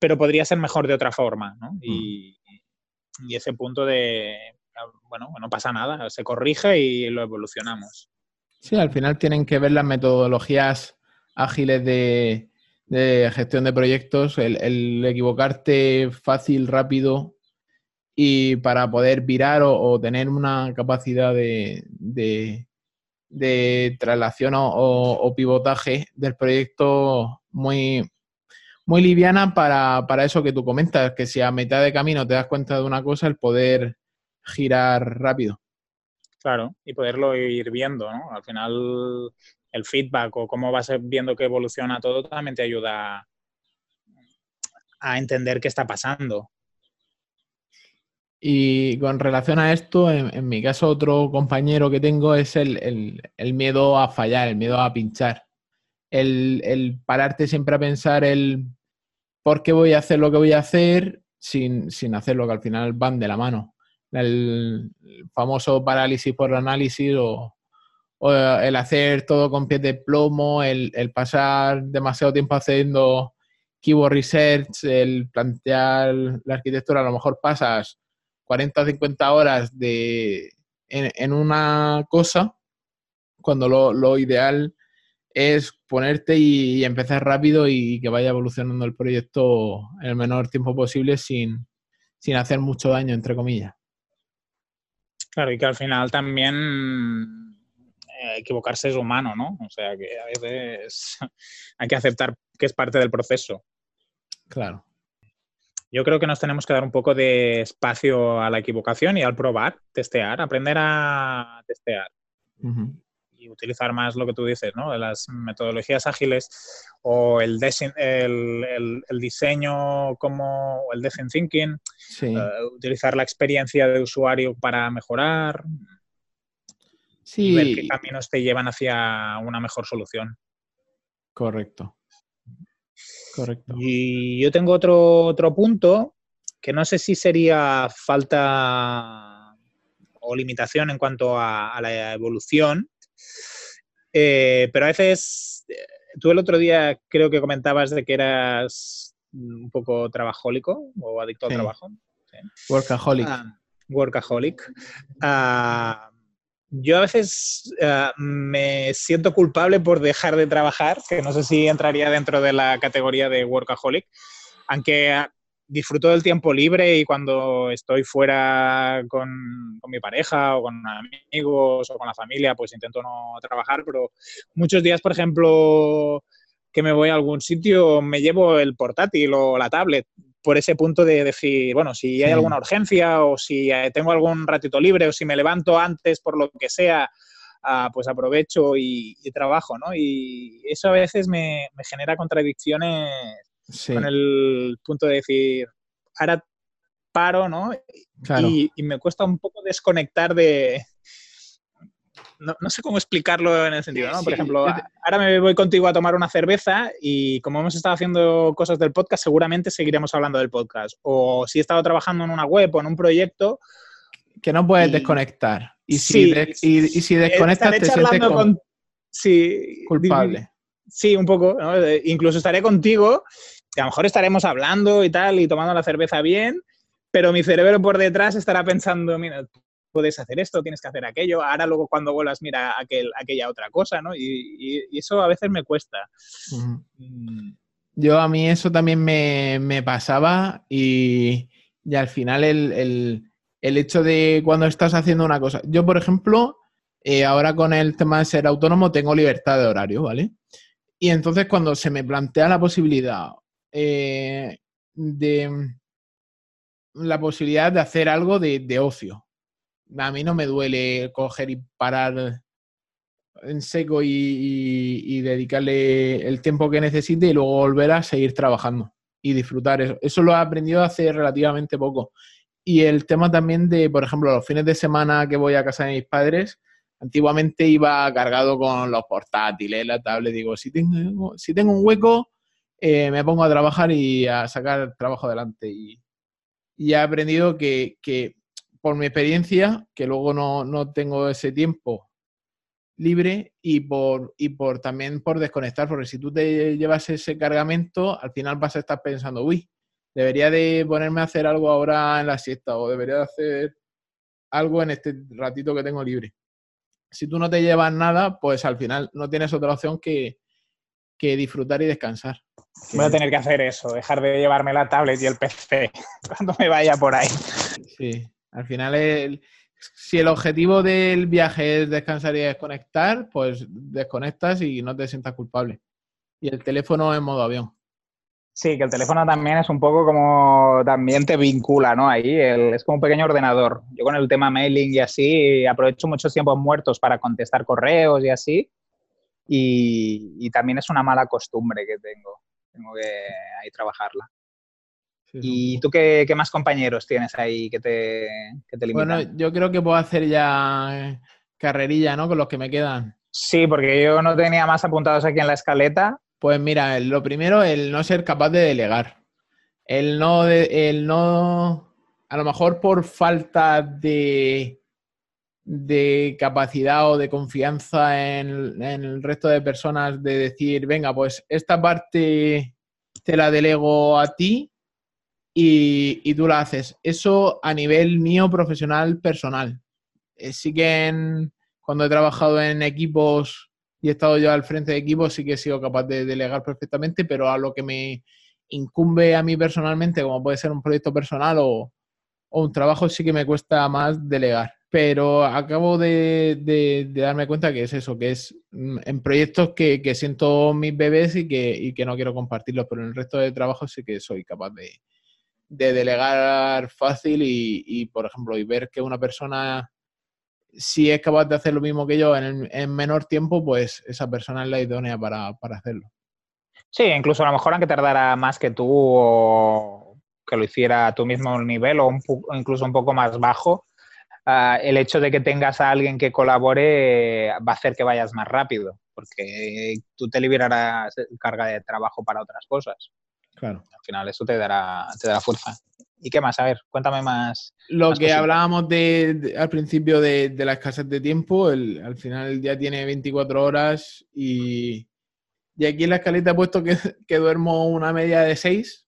pero podría ser mejor de otra forma, ¿no? Y, mm. y ese punto de, bueno, no pasa nada, se corrige y lo evolucionamos. Sí, al final tienen que ver las metodologías ágiles de, de gestión de proyectos, el, equivocarte fácil, rápido y para poder virar o, tener una capacidad de, de, traslación o, pivotaje del proyecto muy, muy liviana para, para, eso que tú comentas, que si a mitad de camino te das cuenta de una cosa, el poder girar rápido. Claro, y poderlo ir viendo, ¿no? Al final el feedback o cómo vas viendo que evoluciona todo también te ayuda a entender qué está pasando. Y con relación a esto, en, mi caso, otro compañero que tengo es el, miedo a fallar, el miedo a pinchar. El, pararte siempre a pensar el por qué voy a hacer lo que voy a hacer sin, sin hacer lo que al final van de la mano. El, famoso parálisis por análisis o, el hacer todo con pies de plomo, el, pasar demasiado tiempo haciendo keyword research, el plantear la arquitectura, a lo mejor pasas 40 o 50 horas de, en, una cosa, cuando lo, ideal es ponerte y, empezar rápido y que vaya evolucionando el proyecto en el menor tiempo posible sin, sin hacer mucho daño, entre comillas. Claro, y que al final también equivocarse es humano, ¿no? O sea, que a veces *laughs* hay que aceptar que es parte del proceso. Claro. Yo creo que nos tenemos que dar un poco de espacio a la equivocación y al probar, testear, aprender a testear. Y utilizar más lo que tú dices, ¿no? Las metodologías ágiles o el, el, diseño como el design thinking, eh, utilizar la experiencia de usuario para mejorar y ver qué caminos te llevan hacia una mejor solución. Correcto. Correcto. Y yo tengo otro, otro punto que no sé si sería falta o limitación en cuanto a, la evolución, eh, pero a veces, eh, tú el otro día creo que comentabas de que eras un poco trabajólico o adicto al trabajo. Workaholic. Ah, workaholic. Ah, yo a veces eh, me siento culpable por dejar de trabajar, que no sé si entraría dentro de la categoría de workaholic, aunque ah, disfruto del tiempo libre y cuando estoy fuera con, mi pareja o con amigos o con la familia, pues intento no trabajar, pero muchos días, por ejemplo, que me voy a algún sitio, me llevo el portátil o la tablet por ese punto de decir, bueno, si hay alguna urgencia o si eh, tengo algún ratito libre o si me levanto antes por lo que sea, ah, pues aprovecho y, trabajo, ¿no? Y eso a veces me, genera contradicciones con el punto de decir, ahora paro, ¿no? y, me cuesta un poco desconectar de, no, sé cómo explicarlo en el sentido, ¿no? Por ejemplo, ahora me voy contigo a tomar una cerveza y como hemos estado haciendo cosas del podcast, seguramente seguiremos hablando del podcast. O si he estado trabajando en una web o en un proyecto... Que no puedes desconectar. Y si, y, si desconectas te sientes con... sí, culpable. Sí, un poco. Incluso estaré contigo a lo mejor estaremos hablando y tal y tomando la cerveza bien, pero mi cerebro por detrás estará pensando, mira, puedes hacer esto, tienes que hacer aquello, ahora luego cuando vuelvas mira aquel, aquella otra cosa, ¿no? Y, eso a veces me cuesta. Yo a mí eso también me, pasaba y, al final el, el hecho de cuando estás haciendo una cosa. Yo, por ejemplo, eh, ahora con el tema de ser autónomo tengo libertad de horario, ¿vale? Y entonces cuando se me plantea la posibilidad eh, de la posibilidad de hacer algo de, ocio, a mí no me duele coger y parar en seco y, dedicarle el tiempo que necesite y luego volver a seguir trabajando y disfrutar eso. Eso lo he aprendido hace relativamente poco. Y el tema también de, por ejemplo, los fines de semana que voy a casa de mis padres, Antiguamente iba cargado con los portátiles, la tablet. Digo, si tengo, si tengo un hueco, eh, me pongo a trabajar y a sacar trabajo adelante. Y, he aprendido que, por mi experiencia, que luego no, tengo ese tiempo libre y por, y por también por desconectar, porque si tú te llevas ese cargamento, al final vas a estar pensando, uy, debería de ponerme a hacer algo ahora en la siesta o debería de hacer algo en este ratito que tengo libre si tú no te llevas nada, pues al final no tienes otra opción que, disfrutar y descansar. Voy a tener que hacer eso, dejar de llevarme la tablet y el PC *laughs* cuando me vaya por ahí. Sí, al final si el objetivo del viaje es descansar y desconectar, pues desconectas y no te sientas culpable. Y el teléfono en modo avión. Sí, que el teléfono también es un poco como, también te vincula, ¿no? Ahí es como un pequeño ordenador. Yo con el tema mailing y así aprovecho muchos tiempos muertos para contestar correos y así. Y, también es una mala costumbre que tengo. Tengo que ahí trabajarla. ¿Y tú qué, más compañeros tienes ahí que te, que te limitan? Bueno, yo creo que puedo hacer ya carrerilla, ¿no? Con los que me quedan. Sí, porque yo no tenía más apuntados aquí en la escaleta, pues mira, lo primero, el no ser capaz de delegar. El no, el no, a lo mejor por falta de, de capacidad o de confianza en, el resto de personas de decir, venga, pues esta parte te la delego a ti y, y tú la haces. Eso a nivel mío profesional, personal. Eh, sí que cuando he trabajado en equipos y he estado yo al frente de equipo, sí que he sido capaz de delegar perfectamente, pero a lo que me incumbe a mí personalmente, como puede ser un proyecto personal o, un trabajo, sí que me cuesta más delegar. Pero acabo de, darme cuenta que es eso, que es mm, en proyectos que, siento mis bebés y que, que, no quiero compartirlos, pero en el resto de trabajos sí que soy capaz de, delegar fácil y, y, por ejemplo, y ver que una persona si es capaz de hacer lo mismo que yo en, menor tiempo, pues esa persona es la idónea para, hacerlo. Sí, incluso a lo mejor aunque tardara más que tú o que lo hiciera a tu mismo nivel o, incluso un poco más bajo, ah, el hecho de que tengas a alguien que colabore va a hacer que vayas más rápido, porque tú te liberarás carga de trabajo para otras cosas. Claro. Al final eso te dará, te dará fuerza. ¿Y qué más? A ver, cuéntame más. Lo que hablábamos de, al principio de, de, la escasez de tiempo, al final el día tiene 24 horas y, y aquí en la escaleta he puesto que, *laughs* que duermo una media de 6,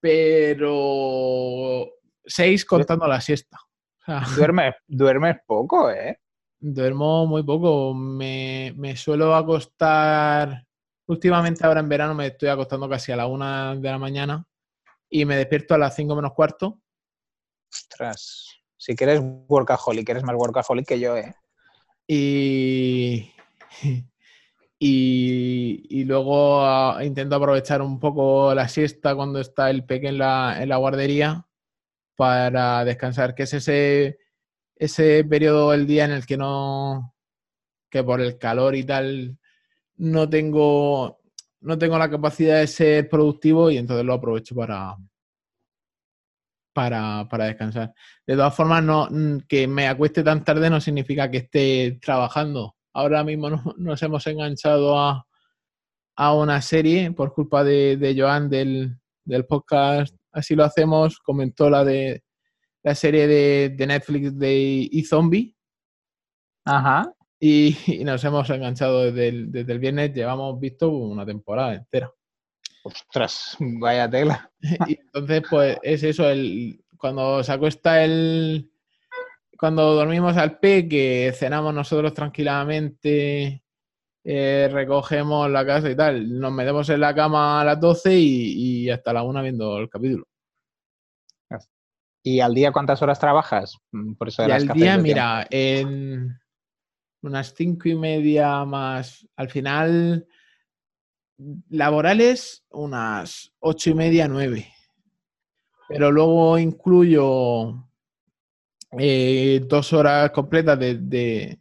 pero 6 contando la siesta. *laughs* duermes, poco, ¿eh? Duermo muy poco. Me, me suelo acostar. Últimamente, ahora en verano, me estoy acostando casi a la una de la mañana y me despierto a las 5 menos cuarto. Ostras, si quieres workaholic, eres más workaholic que yo, ¿eh? Y, y, luego ah, intento aprovechar un poco la siesta cuando está el peque en la, en la guardería para descansar, que es ese, ese periodo del día en el que no, que por el calor y tal, no tengo no tengo la capacidad de ser productivo y entonces lo aprovecho para, para, descansar. De todas formas, no, que me acueste tan tarde no significa que esté trabajando. Ahora mismo *laughs* nos hemos enganchado a, una serie por culpa de, Joan del, podcast. Así lo hacemos. Comentó la de la serie de, Netflix de e-Zombie. Ajá. Y, nos hemos enganchado desde el, desde el viernes, llevamos visto una temporada entera. Ostras, vaya tela. *laughs* Y entonces, pues es eso, el, cuando se acuesta el. Cuando dormimos al P, que cenamos nosotros tranquilamente, eh, recogemos la casa y tal, nos metemos en la cama a las 12 y, y hasta la una viendo el capítulo. ¿Y al día cuántas horas trabajas? Mm, por eso y al día, mira, en unas cinco y media más, al final, laborales, unas ocho y media, nueve. Pero luego incluyo eh, dos horas completas de,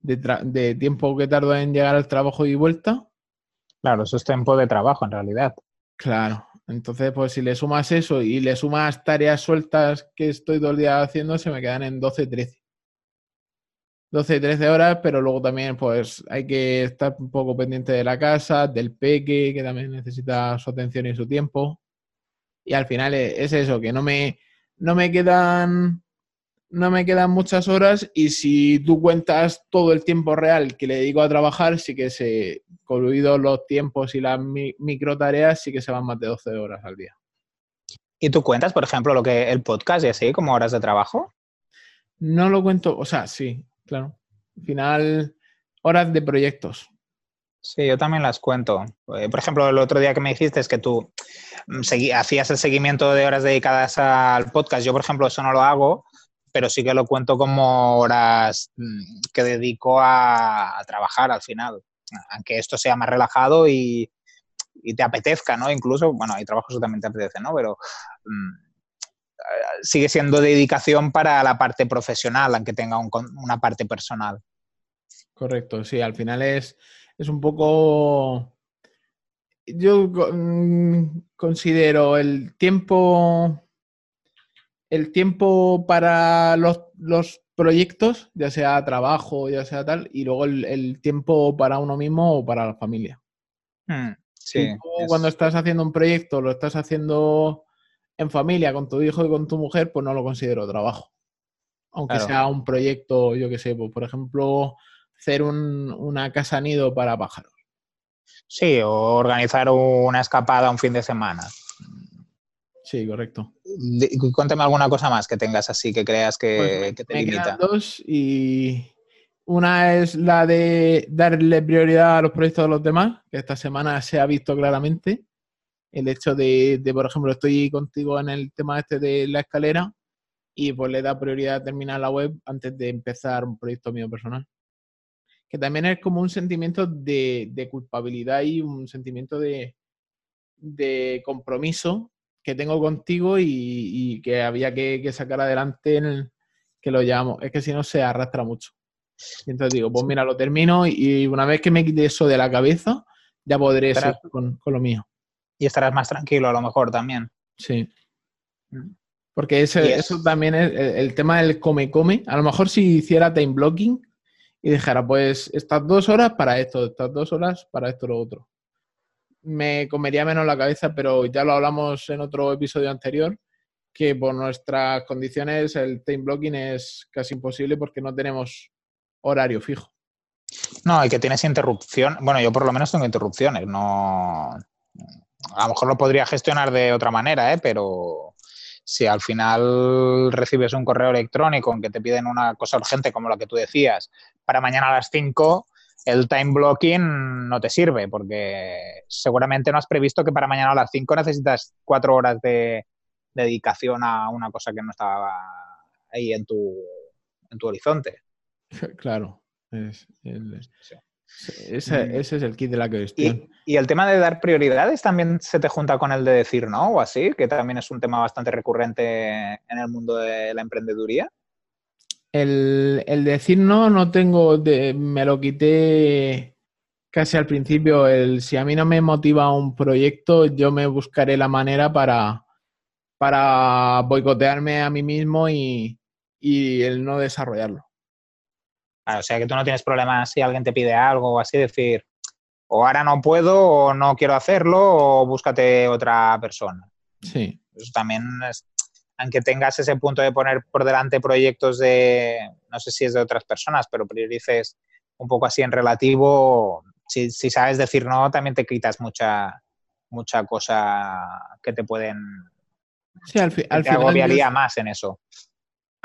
de, tiempo que tardo en llegar al trabajo y vuelta. Claro, eso es tiempo de trabajo en realidad. Claro, entonces, pues si le sumas eso y le sumas tareas sueltas que estoy todo el día haciendo, se me quedan en 12, 13. 12, 13 horas, pero luego también pues hay que estar un poco pendiente de la casa, del peque, que también necesita su atención y su tiempo. Y al final es eso, que no me, no me quedan no me quedan muchas horas y si tú cuentas todo el tiempo real que le dedico a trabajar, sí que se, incluidos los tiempos y las micro tareas, sí que se van más de 12 horas al día. ¿Y tú cuentas, por ejemplo, lo que el podcast y así, como horas de trabajo? No lo cuento, o sea, sí, claro. Al final, horas de proyectos. Sí, yo también las cuento. Eh, por ejemplo, el otro día que me dijiste es que tú mm, hacías el seguimiento de horas dedicadas al podcast. Yo, por ejemplo, eso no lo hago, pero sí que lo cuento como horas mm, que dedico a, trabajar al final. Aunque esto sea más relajado y, te apetezca, ¿no? Incluso, bueno, hay trabajos que también te apetece, ¿no? Pero mm, sigue siendo dedicación para la parte profesional, aunque tenga una parte personal. Correcto, sí, al final es, es un poco... Yo mm, considero el tiempo el tiempo para los, proyectos, ya sea trabajo, ya sea tal, y luego el, tiempo para uno mismo o para la familia. Hmm, sí, cuando estás haciendo un proyecto, lo estás haciendo en familia, con tu hijo y con tu mujer, pues no lo considero trabajo. Aunque sea un proyecto, yo qué sé, pues, por ejemplo, hacer una casa nido para pájaros. Sí, o organizar una escapada un fin de semana. Sí, correcto. cuéntame alguna cosa más que tengas así que creas que, pues te me limita. dos y una es la de darle prioridad a los proyectos de los demás, que esta semana se ha visto claramente. El hecho de, por ejemplo, estoy contigo en el tema este de la escalera y pues le da prioridad a terminar la web antes de empezar un proyecto mío personal. Que también es como un sentimiento de, culpabilidad y un sentimiento de, de compromiso que tengo contigo y, que había que, sacar adelante en el que lo llamo. Es que si no se arrastra mucho. Y entonces digo, pues mira, lo termino y una vez que me quite eso de la cabeza, ya podré ser con, lo mío. Y estarás más tranquilo a lo mejor también. Sí. Mm. Porque ese, eso también es el, tema del come-come. A lo mejor si hiciera time blocking y dijera, pues estas dos horas para esto, estas dos horas para esto, lo otro me comería menos la cabeza, pero ya lo hablamos en otro episodio anterior, que por nuestras condiciones el time blocking es casi imposible porque no tenemos horario fijo. No, y que tienes interrupción. Bueno, yo por lo menos tengo interrupciones. No. A lo mejor lo podría gestionar de otra manera, ¿eh? pero si al final recibes un correo electrónico en que te piden una cosa urgente como la que tú decías para mañana a las 5, el time blocking no te sirve porque seguramente no has previsto que para mañana a las 5 necesitas cuatro horas de, dedicación a una cosa que no estaba ahí en tu, en tu horizonte. *laughs* Claro, ese, es el kit de la cuestión. ¿Y, ¿Y, el tema de dar prioridades también se te junta con el de decir no o así, que también es un tema bastante recurrente en el mundo de la emprendeduría. El, decir no, no tengo, me lo quité casi al principio. El, si a mí no me motiva un proyecto, yo me buscaré la manera para, para boicotearme a mí mismo y, el no desarrollarlo. O sea que tú no tienes problemas si alguien te pide algo o así, decir, o ahora no puedo, o no quiero hacerlo, o búscate otra persona. Sí. Eso también es, aunque tengas ese punto de poner por delante proyectos de, no sé si es de otras personas, pero priorices un poco así en relativo, si, sabes decir no, también te quitas mucha, mucha cosa que te pueden... Sí, al, al te agobiaría más en eso.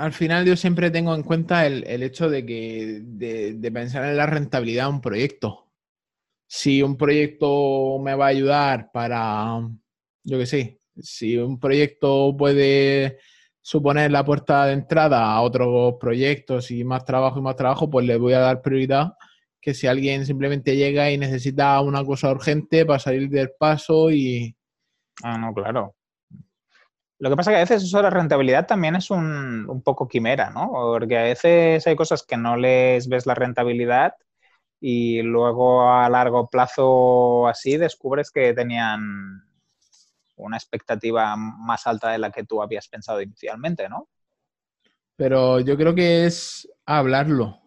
Al final yo siempre tengo en cuenta el, hecho de que de, pensar en la rentabilidad de un proyecto. Si un proyecto me va a ayudar para, yo qué sé, si un proyecto puede suponer la puerta de entrada a otros proyectos y más trabajo y más trabajo, pues le voy a dar prioridad que si alguien simplemente llega y necesita una cosa urgente para salir del paso y... Ah, no, claro. Lo que pasa es que a veces eso de la rentabilidad también es un, un, poco quimera, ¿no? Porque a veces hay cosas que no les ves la rentabilidad y luego a largo plazo así descubres que tenían una expectativa más alta de la que tú habías pensado inicialmente, ¿no? Pero yo creo que es hablarlo.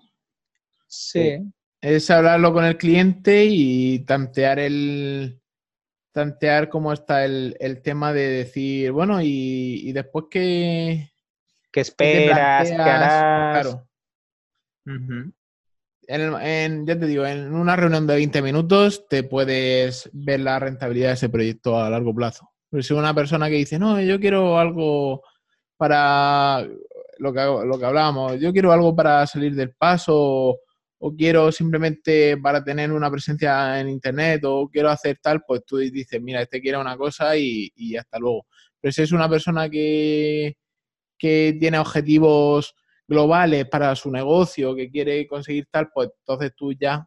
Sí. Es hablarlo con el cliente y tantear el tantear cómo está el, tema de decir, bueno, y, después que... ¿Qué esperas? ¿Qué harás? Claro. en, ya te digo, en una reunión de 20 minutos te puedes ver la rentabilidad de ese proyecto a largo plazo. Pero si una persona que dice, no, yo quiero algo para lo que, lo que hablábamos, yo quiero algo para salir del paso o, quiero simplemente para tener una presencia en internet o quiero hacer tal, pues tú dices, mira, este quiere una cosa y, y hasta luego. Pero si es una persona que, que tiene objetivos globales para su negocio, que quiere conseguir tal, pues entonces tú ya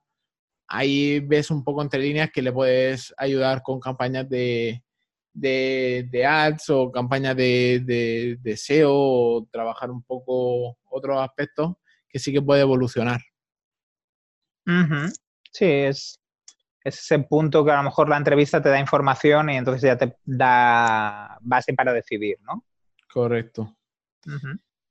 ahí ves un poco entre líneas que le puedes ayudar con campañas de, de, ads o campañas de, de, SEO o trabajar un poco otros aspectos que sí que puede evolucionar. Sí, es, ese punto que a lo mejor la entrevista te da información y entonces ya te da base para decidir, ¿no? Correcto.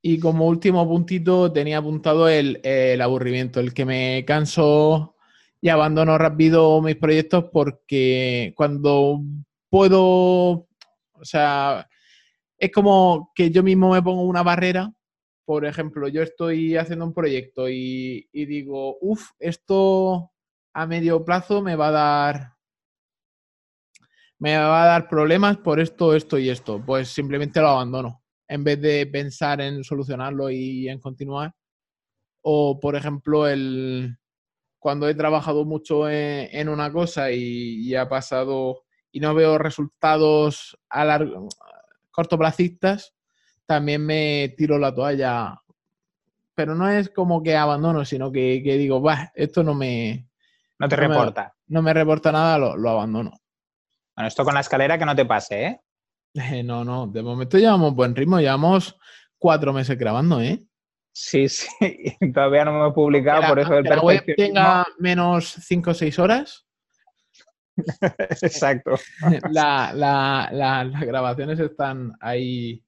Y como último puntito tenía apuntado el, el, aburrimiento, el que me canso y abandono rápido mis proyectos porque cuando puedo, o sea, es como que yo mismo me pongo una barrera. Por ejemplo, yo estoy haciendo un proyecto y, digo, uff, esto a medio plazo me va a dar me va a dar problemas por esto, esto y esto. Pues simplemente lo abandono. En vez de pensar en solucionarlo y en continuar. O, por ejemplo, el cuando he trabajado mucho en, una cosa y, ha pasado y no veo resultados a largo, cortoplacistas, también me tiro la toalla. Pero no es como que abandono, sino que, digo, va, esto no me... No te reporta. no me reporta nada, lo, abandono. Bueno, esto con la escalera que no te pase, ¿eh? ¿eh? *laughs* no, no, de momento llevamos buen ritmo, llevamos cuatro meses grabando, ¿eh? Sí, sí, *laughs* todavía no me he publicado, por eso el la web tenga menos cinco o seis horas, *laughs* Exacto. las grabaciones están ahí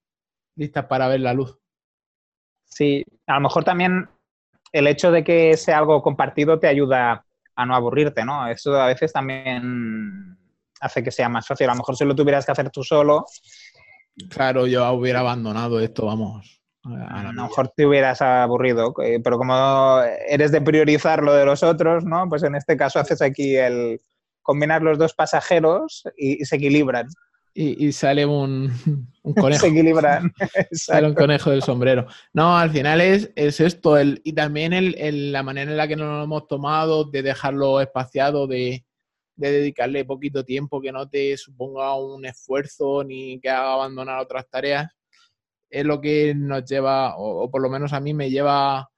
listas para ver la luz. Sí, a lo mejor también el hecho de que sea algo compartido te ayuda a no aburrirte, ¿no? Eso a veces también hace que sea más fácil. A lo mejor si lo tuvieras que hacer tú solo. Claro, yo hubiera abandonado esto, vamos. A, lo mejor te hubieras aburrido, eh, pero como eres de priorizar lo de los otros, ¿no? Pues en este caso haces aquí el, combinar los dos pasajeros y, se equilibran. Y, sale un, *laughs* conejo. *laughs* se equilibran. *laughs* sale un conejo del sombrero. No, al final es, es esto. El, y también el, la manera en la que nos lo hemos tomado, de dejarlo espaciado, de, dedicarle poquito tiempo, que no te suponga un esfuerzo ni que haga abandonar otras tareas, es lo que nos lleva, o, por lo menos a mí me lleva,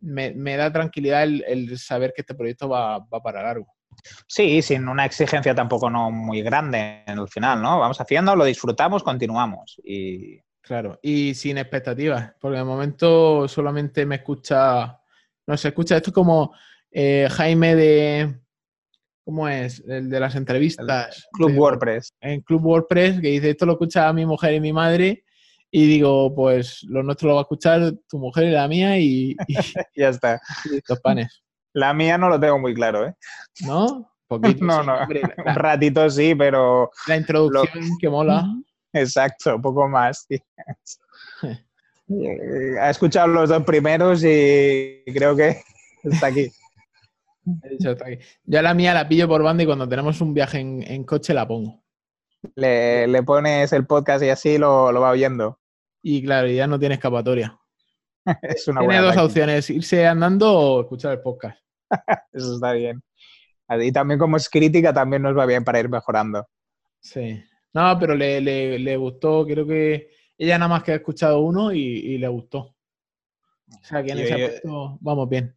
me, da tranquilidad el, saber que este proyecto va, va para largo. Sí, sin una exigencia tampoco no muy grande en el final, ¿no? Vamos haciendo, lo disfrutamos, continuamos. Y... Claro, y sin expectativas, porque de momento solamente me escucha, no se escucha, esto es como eh, Jaime de, ¿cómo es? El de las entrevistas. Club WordPress. En Club WordPress, que dice, esto lo escucha mi mujer y mi madre, y digo, pues lo nuestro lo va a escuchar tu mujer y la mía, y, *laughs* ya está. Y estos panes. La mía no lo tengo muy claro, ¿eh? ¿No? *laughs* no, no. Un ratito sí, pero. La introducción que mola. Exacto, poco más. *laughs* Ha escuchado los dos primeros y creo que *laughs* está aquí. Ya la mía la pillo por banda y cuando tenemos un viaje en, coche la pongo. Le, pones el podcast y así lo, va oyendo. Y claro, ya no tiene escapatoria. es una tiene dos opciones, irse andando o escuchar el podcast. *laughs* Eso está bien. Y también como es crítica, también nos va bien para ir mejorando. Sí. No, pero le, gustó, creo que ella nada más que ha escuchado uno y, le gustó. O sea que en ese aspecto vamos bien.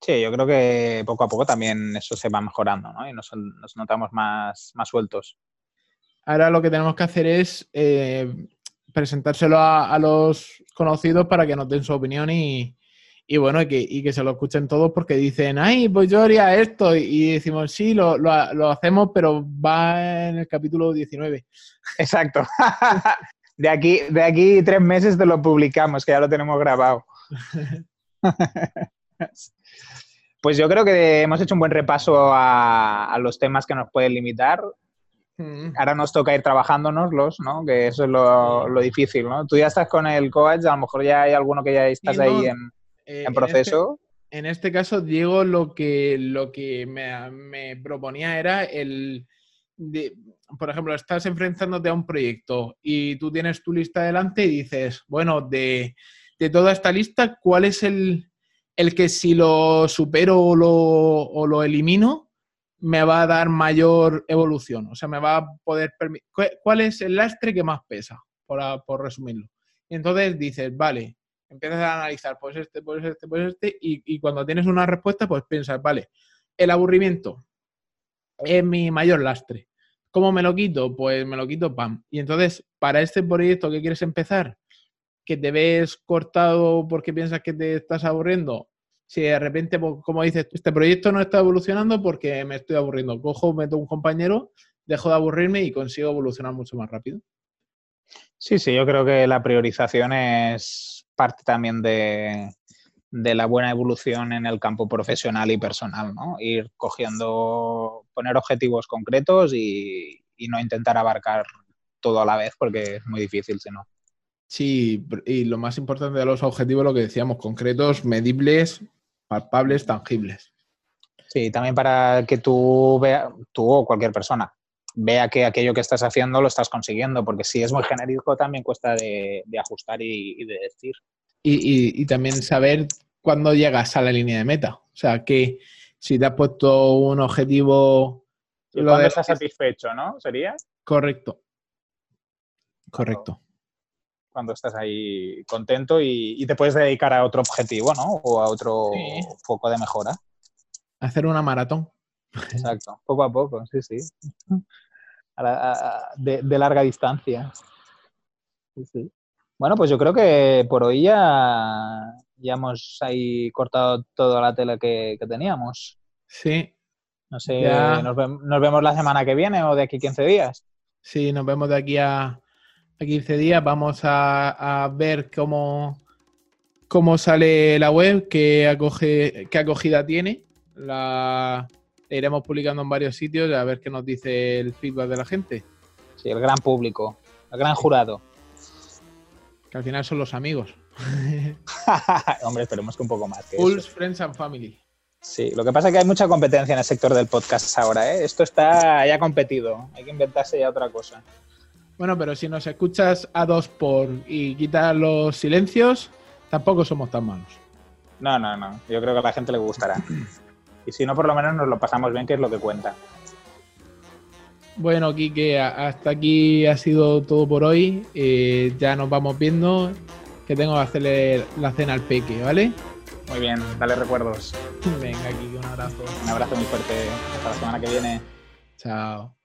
Sí, yo creo que poco a poco también eso se va mejorando, ¿no? Y nos, notamos más, más sueltos. Ahora lo que tenemos que hacer es eh, presentárselo a, los conocidos para que nos den su opinión y, bueno, y que, se lo escuchen todos porque dicen, ay, pues yo haría esto. Y, decimos, sí, lo, lo, hacemos, pero va en el capítulo 19. Exacto. *laughs* de, aquí, de aquí tres meses te lo publicamos, que ya lo tenemos grabado. *laughs* pues yo creo que hemos hecho un buen repaso a, a los temas que nos pueden limitar. Mm. Ahora nos toca ir trabajándonoslos, ¿no? Que eso es lo, difícil, ¿no? Tú ya estás con el coach, a lo mejor ya hay alguno que ya estás ahí en, eh, proceso. En este, caso, Diego, lo que, lo que me, proponía era el... por ejemplo, estás enfrentándote a un proyecto y tú tienes tu lista delante y dices, bueno, de, toda esta lista, ¿cuál es el, el que si lo supero o lo, o lo elimino, me va a dar mayor evolución. O sea, me va a poder permitir. ¿Cuál es el lastre que más pesa? Por, por resumirlo. Entonces dices, vale, empiezas a analizar, pues este, pues este, pues este, y, cuando tienes una respuesta, pues piensas, vale, el aburrimiento es mi mayor lastre. ¿Cómo me lo quito? Pues me lo quito, pam. Y entonces, para este proyecto que quieres empezar, que te ves cortado porque piensas que te estás aburriendo, si de repente, pues, como dices, este proyecto no está evolucionando porque me estoy aburriendo. Cojo, meto un compañero, dejo de aburrirme y consigo evolucionar mucho más rápido. Sí, sí, yo creo que la priorización es parte también de, la buena evolución en el campo profesional y personal, ¿no? Ir cogiendo, poner objetivos concretos y, y no intentar abarcar todo a la vez porque es muy difícil si no. Sí, y lo más importante de los objetivos, lo que decíamos, concretos, medibles, palpables, tangibles. Sí, también para que tú veas, tú o cualquier persona, vea que aquello que estás haciendo lo estás consiguiendo, porque si es muy genérico también cuesta de, ajustar y, de decir. Y, también saber cuándo llegas a la línea de meta. O sea, que si te has puesto un objetivo... Y cuando estás satisfecho, ¿no? ¿Sería? Correcto. Correcto cuando estás ahí contento y, te puedes dedicar a otro objetivo, ¿no? O a otro foco de mejora. Hacer una maratón. Exacto, poco a poco, sí, sí. De, larga distancia. Sí, sí. Bueno, pues yo creo que por hoy ya, ya hemos ahí cortado toda la tela que, teníamos. Sí. No sé, nos, nos, vemos la semana que viene o de aquí 15 días. Sí, nos vemos de aquí a, a 15 días. Vamos a, ver cómo, cómo sale la web, qué, acoge, qué acogida tiene. La, iremos publicando en varios sitios a ver qué nos dice el feedback de la gente. Sí, el gran público, el gran jurado. Que al final son los amigos. *laughs* *laughs* Hombre, esperemos que un poco más. Fools, Friends and Family. Sí, lo que pasa es que hay mucha competencia en el sector del podcast ahora, ¿eh? Esto está ya competido, hay que inventarse ya otra cosa. Bueno, pero si nos escuchas a dos por y quitas los silencios, tampoco somos tan malos. No, no, no. Yo creo que a la gente le gustará. *laughs* Y si no, por lo menos nos lo pasamos bien, que es lo que cuenta. Bueno, Kike, hasta aquí ha sido todo por hoy. Eh, ya nos vamos viendo. Que tengo que hacerle la cena al peque, ¿vale? Muy bien, dale recuerdos. Venga, Kike, un abrazo. Un abrazo muy fuerte. Hasta la semana que viene. Chao.